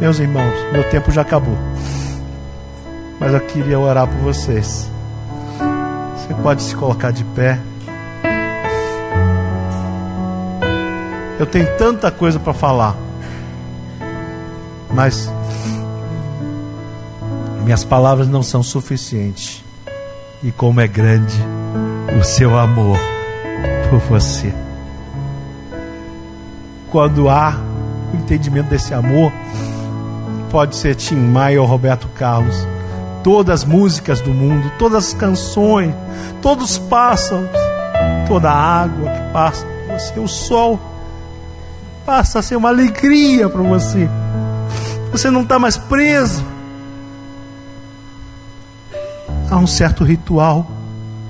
Meus irmãos, meu tempo já acabou. Mas eu queria orar por vocês. Você pode se colocar de pé. Eu tenho tanta coisa para falar. Mas minhas palavras não são suficientes. E como é grande o seu amor por você. Quando há o entendimento desse amor, pode ser Tim Maia ou Roberto Carlos, todas as músicas do mundo, todas as canções, todos os pássaros, toda a água que passa por você, o sol passa a ser uma alegria para você. Você não está mais preso a um certo ritual,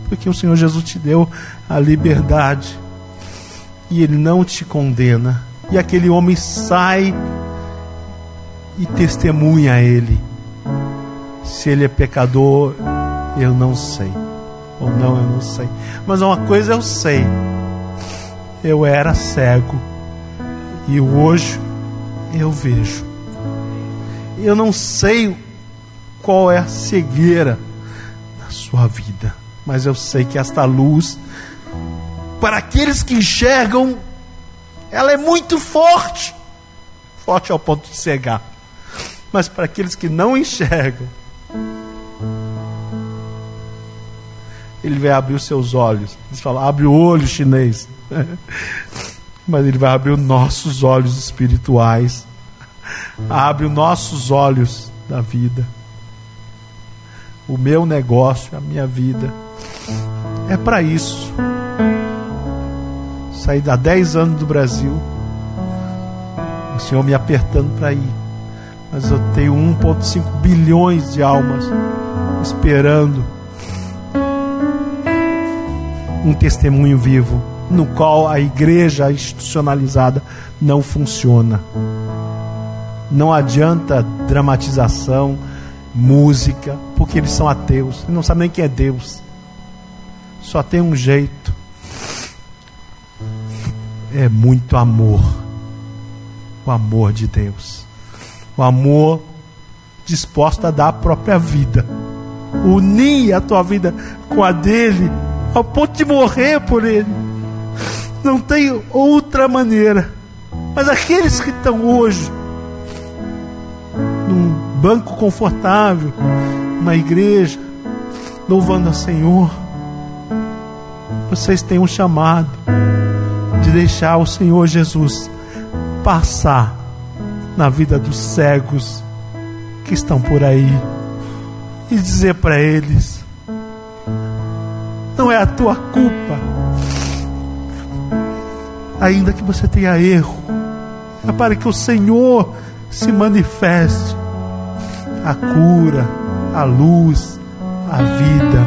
porque o Senhor Jesus te deu a liberdade e Ele não te condena. E aquele homem sai e testemunha a Ele. Se ele é pecador, eu não sei. Ou não, eu não sei. Mas uma coisa eu sei: eu era cego e hoje eu vejo. Eu não sei qual é a cegueira da sua vida, mas eu sei que esta luz, para aqueles que enxergam, ela é muito forte forte ao ponto de cegar. Mas para aqueles que não enxergam, ele vai abrir os seus olhos. Eles falam, abre o olho chinês. Mas ele vai abrir os nossos olhos espirituais. Abre os nossos olhos da vida. O meu negócio, a minha vida. É para isso. Saí há 10 anos do Brasil. O Senhor me apertando para ir. Mas eu tenho 1,5 bilhões de almas esperando um testemunho vivo, no qual a igreja institucionalizada não funciona. Não adianta dramatização, música, porque eles são ateus, eles não sabem nem quem é Deus. Só tem um jeito. É muito amor. O amor de Deus. O amor disposto a dar a própria vida. Unir a tua vida com a dele ao ponto de morrer por ele. Não tem outra maneira. Mas aqueles que estão hoje num banco confortável, na igreja, louvando a Senhor, vocês têm um chamado de deixar o Senhor Jesus passar na vida dos cegos que estão por aí e dizer para eles: não é a tua culpa. Ainda que você tenha erro, é para que o Senhor se manifeste a cura, a luz, a vida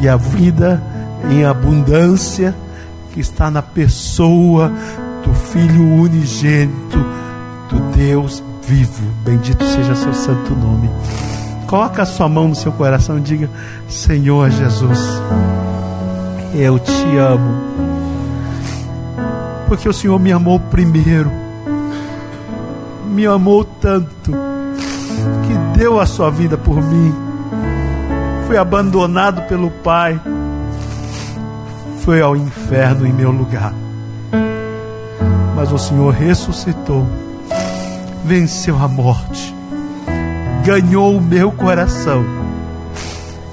e a vida em abundância que está na pessoa do Filho unigênito Deus vivo. Bendito seja seu santo nome. Coloca a sua mão no seu coração e diga: Senhor Jesus, eu te amo. Porque o Senhor me amou primeiro. Me amou tanto que deu a sua vida por mim. Foi abandonado pelo Pai. Foi ao inferno em meu lugar. Mas o Senhor ressuscitou, venceu a morte ganhou o meu coração.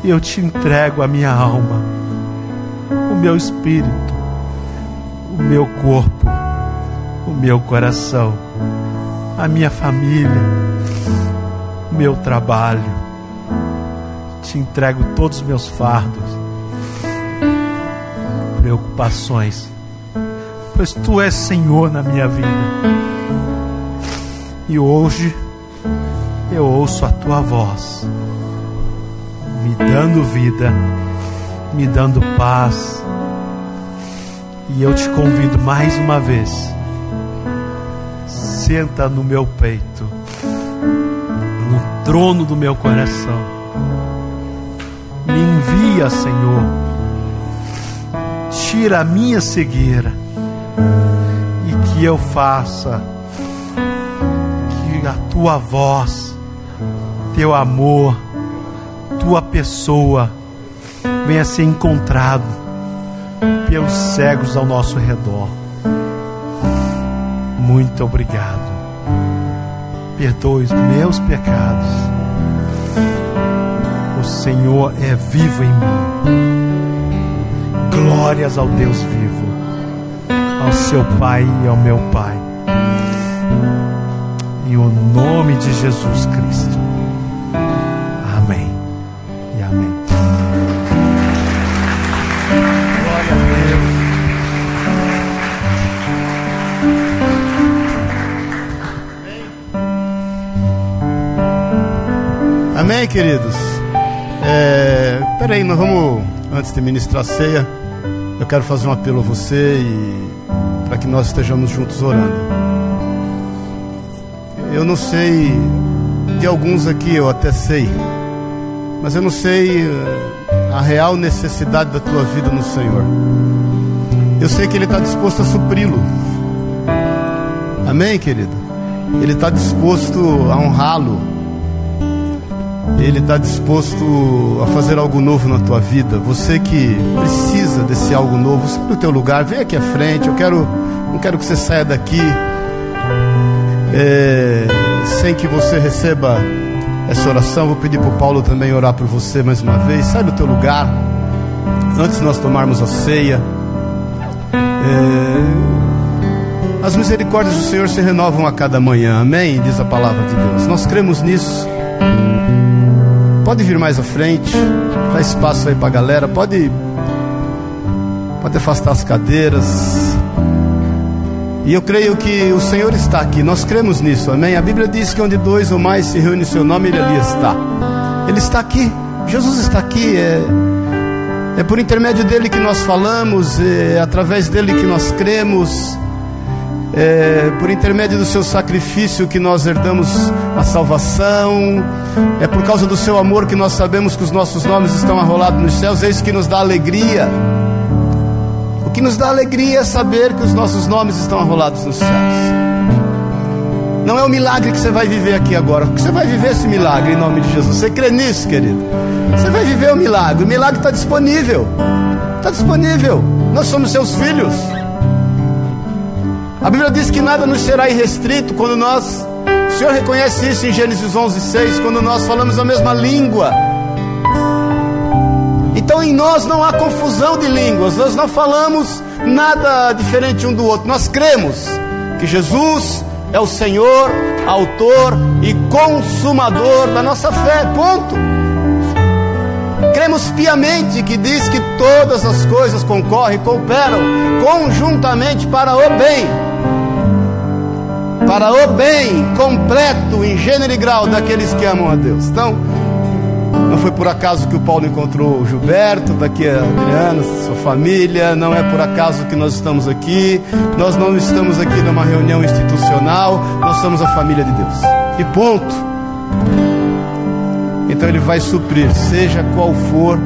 Eu te entrego a minha alma, o meu espírito, o meu corpo, o meu coração, a minha família, o meu trabalho. Te entrego todos os meus fardos, preocupações, pois tu és Senhor na minha vida. E hoje, eu ouço a tua voz, me dando vida, me dando paz. E eu te convido mais uma vez, senta no meu peito, no trono do meu coração. Me envia, Senhor, tira a minha cegueira e que eu faça a tua voz teu amor, tua pessoa venha ser encontrado pelos cegos ao nosso redor. Muito obrigado. Perdoe os meus pecados. O Senhor é vivo em mim. Glórias ao Deus vivo, ao seu Pai e ao meu Pai. Em o nome de Jesus Cristo. Amém, queridos? É, peraí, nós vamos, antes de ministrar a ceia, eu quero fazer um apelo a você e para que nós estejamos juntos orando. Eu não sei, de alguns aqui eu até sei, mas eu não sei eh, a real necessidade da tua vida no Senhor. Eu sei que Ele está disposto a supri-lo. Amém, querido? Ele está disposto a honrá-lo. Ele está disposto a fazer algo novo na tua vida. Você que precisa desse algo novo, sai do teu lugar, vem aqui à frente. Eu quero, não quero que você saia daqui é, sem que você receba essa oração. Vou pedir para o Paulo também orar por você mais uma vez. Sai do teu lugar. antes de nós tomarmos a ceia. É, as misericórdias do Senhor se renovam a cada manhã, amém? Diz a palavra de Deus. Nós cremos nisso. Pode vir mais à frente, dá espaço aí para a galera. Pode, pode afastar as cadeiras. E eu creio que o Senhor está aqui, nós cremos nisso, amém? A Bíblia diz que onde dois ou mais se reúnem em seu nome, Ele ali está. Ele está aqui, Jesus está aqui. É, é por intermédio dele que nós falamos, é através dele que nós cremos, é por intermédio do seu sacrifício que nós herdamos a salvação, é por causa do seu amor que nós sabemos que os nossos nomes estão arrolados nos céus, isso que nos dá alegria que nos dá alegria saber que os nossos nomes estão arrolados nos céus. Não é o milagre que você vai viver aqui agora, porque você vai viver esse milagre em nome de Jesus. Você crê nisso, querido? Você vai viver o milagre. O milagre está disponível. Está disponível. Nós somos seus filhos. A Bíblia diz que nada nos será irrestrito quando nós. O Senhor reconhece isso em Gênesis 11, 6, quando nós falamos a mesma língua então em nós não há confusão de línguas, nós não falamos nada diferente um do outro, nós cremos que Jesus é o Senhor, autor e consumador da nossa fé, ponto. Cremos piamente que diz que todas as coisas concorrem, cooperam conjuntamente para o bem, para o bem completo em gênero e grau daqueles que amam a Deus. Então, foi por acaso que o Paulo encontrou o Gilberto, daqui a Adriana, sua família. Não é por acaso que nós estamos aqui. Nós não estamos aqui numa reunião institucional. Nós somos a família de Deus. E ponto. Então Ele vai suprir, seja qual for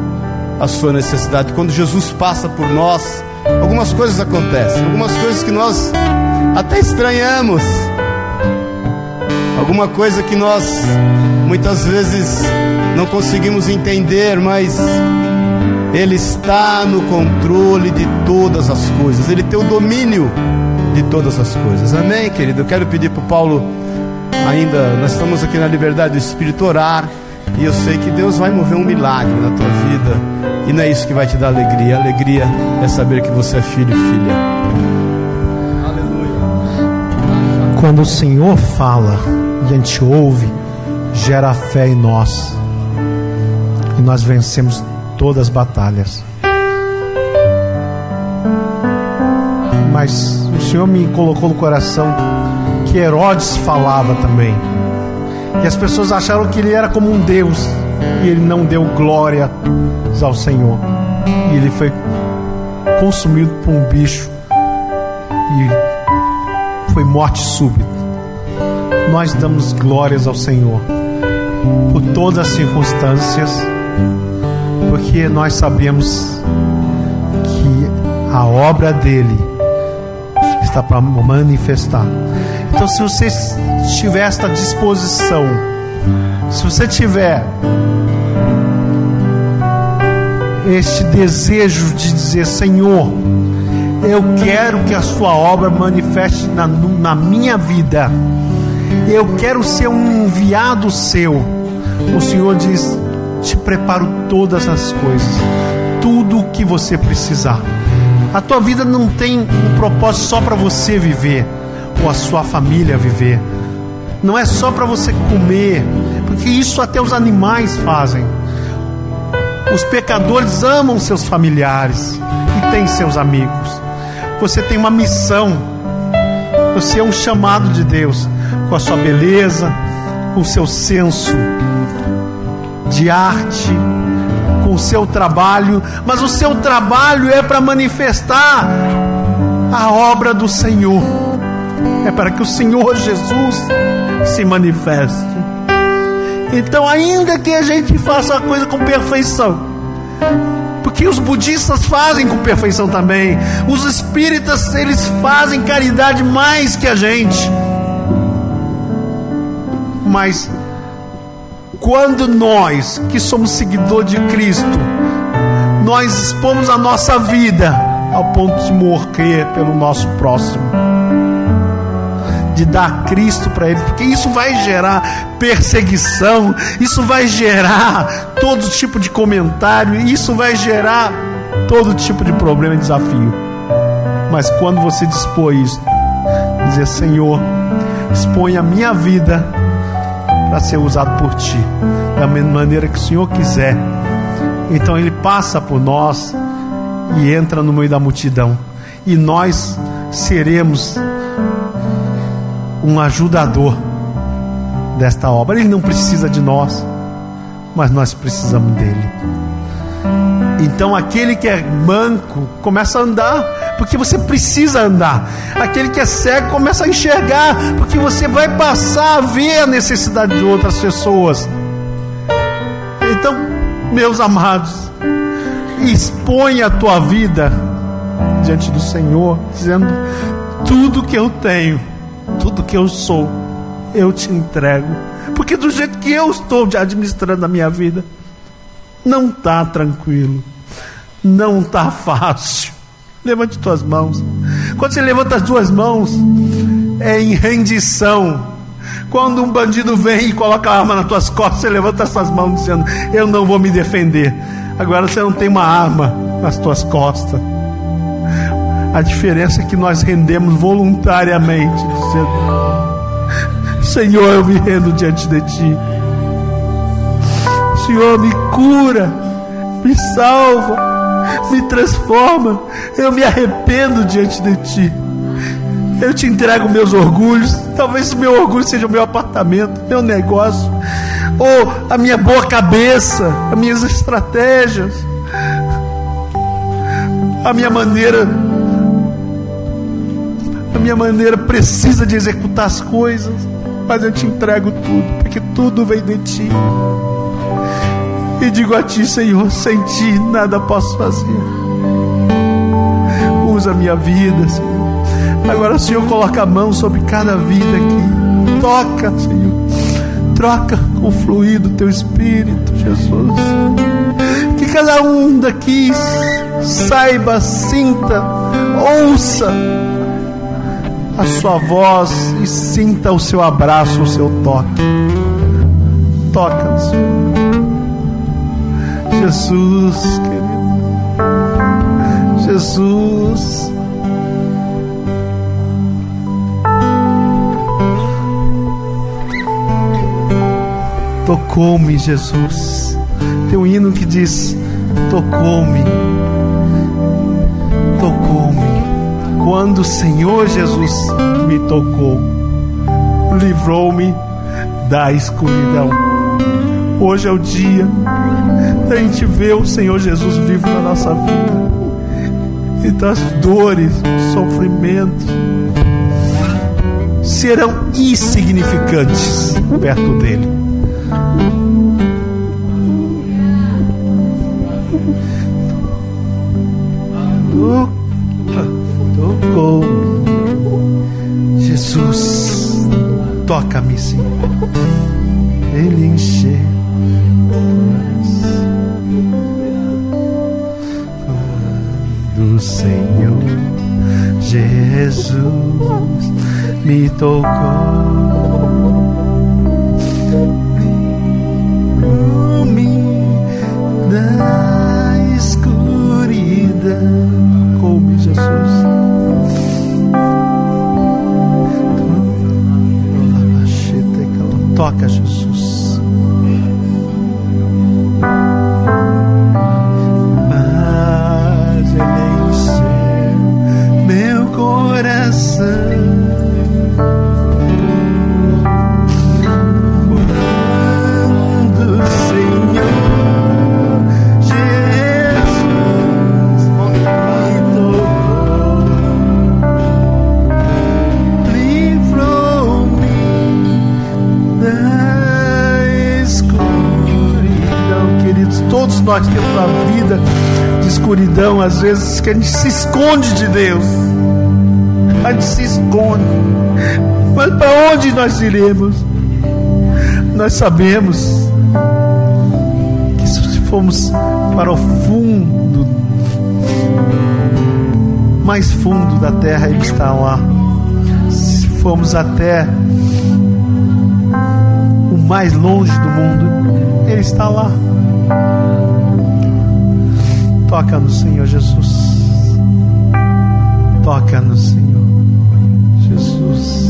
a sua necessidade. Quando Jesus passa por nós, algumas coisas acontecem, algumas coisas que nós até estranhamos, alguma coisa que nós muitas vezes não conseguimos entender, mas Ele está no controle de todas as coisas, Ele tem o domínio de todas as coisas. Amém, querido? Eu quero pedir para o Paulo, ainda, nós estamos aqui na liberdade do Espírito, orar, e eu sei que Deus vai mover um milagre na tua vida, e não é isso que vai te dar alegria, a alegria é saber que você é filho e filha. Aleluia. Quando o Senhor fala e a gente ouve, gera fé em nós e nós vencemos todas as batalhas. Mas o Senhor me colocou no coração que Herodes falava também. E as pessoas acharam que ele era como um Deus. E ele não deu glória ao Senhor. E ele foi consumido por um bicho. E foi morte súbita. Nós damos glórias ao Senhor por todas as circunstâncias porque nós sabemos que a obra dele está para manifestar. Então, se você tiver esta disposição, se você tiver este desejo de dizer: Senhor, eu quero que a Sua obra manifeste na, na minha vida, eu quero ser um enviado seu. O Senhor diz: te preparo todas as coisas, tudo o que você precisar. A tua vida não tem um propósito só para você viver ou a sua família viver. Não é só para você comer, porque isso até os animais fazem. Os pecadores amam seus familiares e têm seus amigos. Você tem uma missão. Você é um chamado de Deus com a sua beleza, com o seu senso de arte, com o seu trabalho, mas o seu trabalho é para manifestar a obra do Senhor, é para que o Senhor Jesus se manifeste. Então, ainda que a gente faça a coisa com perfeição, porque os budistas fazem com perfeição também, os espíritas eles fazem caridade mais que a gente, mas quando nós, que somos seguidores de Cristo, nós expomos a nossa vida ao ponto de morrer pelo nosso próximo, de dar Cristo para ele, porque isso vai gerar perseguição, isso vai gerar todo tipo de comentário, isso vai gerar todo tipo de problema e desafio. Mas quando você dispõe isso, dizer: Senhor, expõe a minha vida para ser usado por Ti, da mesma maneira que o Senhor quiser. Então Ele passa por nós e entra no meio da multidão, e nós seremos um ajudador desta obra. Ele não precisa de nós, mas nós precisamos dele. Então aquele que é manco começa a andar, porque você precisa andar. Aquele que é cego começa a enxergar, porque você vai passar a ver a necessidade de outras pessoas. Então, meus amados, expõe a tua vida diante do Senhor, dizendo: tudo que eu tenho, tudo que eu sou, eu te entrego. Porque do jeito que eu estou administrando a minha vida, não está tranquilo, não está fácil. Levante tuas mãos. Quando você levanta as duas mãos, é em rendição. Quando um bandido vem e coloca a arma nas tuas costas, você levanta as suas mãos dizendo: Eu não vou me defender. Agora você não tem uma arma nas tuas costas. A diferença é que nós rendemos voluntariamente, dizendo: Senhor, eu me rendo diante de Ti. Senhor, me cura, me salva, me transforma. Eu me arrependo diante de Ti. Eu te entrego meus orgulhos. Talvez o meu orgulho seja o meu apartamento, meu negócio, ou a minha boa cabeça, as minhas estratégias, a minha maneira a minha maneira precisa de executar as coisas, mas eu te entrego tudo, porque tudo vem de ti. E digo a ti, Senhor, sem ti nada posso fazer. Usa minha vida, Senhor. Agora, Senhor, coloca a mão sobre cada vida aqui. Toca, Senhor. Troca com o fluir do teu espírito, Jesus. Que cada um daqui saiba, sinta, ouça a sua voz e sinta o seu abraço, o seu toque. Toca, Senhor. Jesus, querido. Jesus. Tocou-me, Jesus. Tem um hino que diz: Tocou-me. Tocou-me. Quando o Senhor Jesus me tocou, livrou-me da escuridão. Hoje é o dia da gente ver o Senhor Jesus vivo na nossa vida. Então as dores, os sofrimentos serão insignificantes perto dele. Tocou Jesus, toca-me, Senhor. Ele encheu. Jesus me tocou. da escuridão. Come, Jesus. Toca, Jesus. Nós temos uma vida de escuridão, às vezes que a gente se esconde de Deus. A gente se esconde. Mas para onde nós iremos? Nós sabemos que se formos para o fundo, mais fundo da terra, Ele está lá. Se formos até o mais longe do mundo, Ele está lá. Toca no Senhor Jesus. Toca no Senhor. Jesus.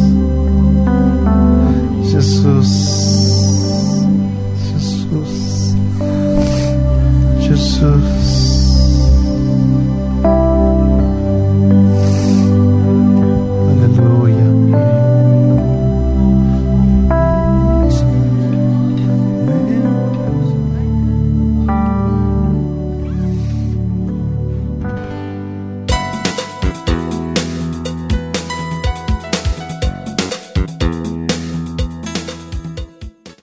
Jesus. Jesus. Jesus.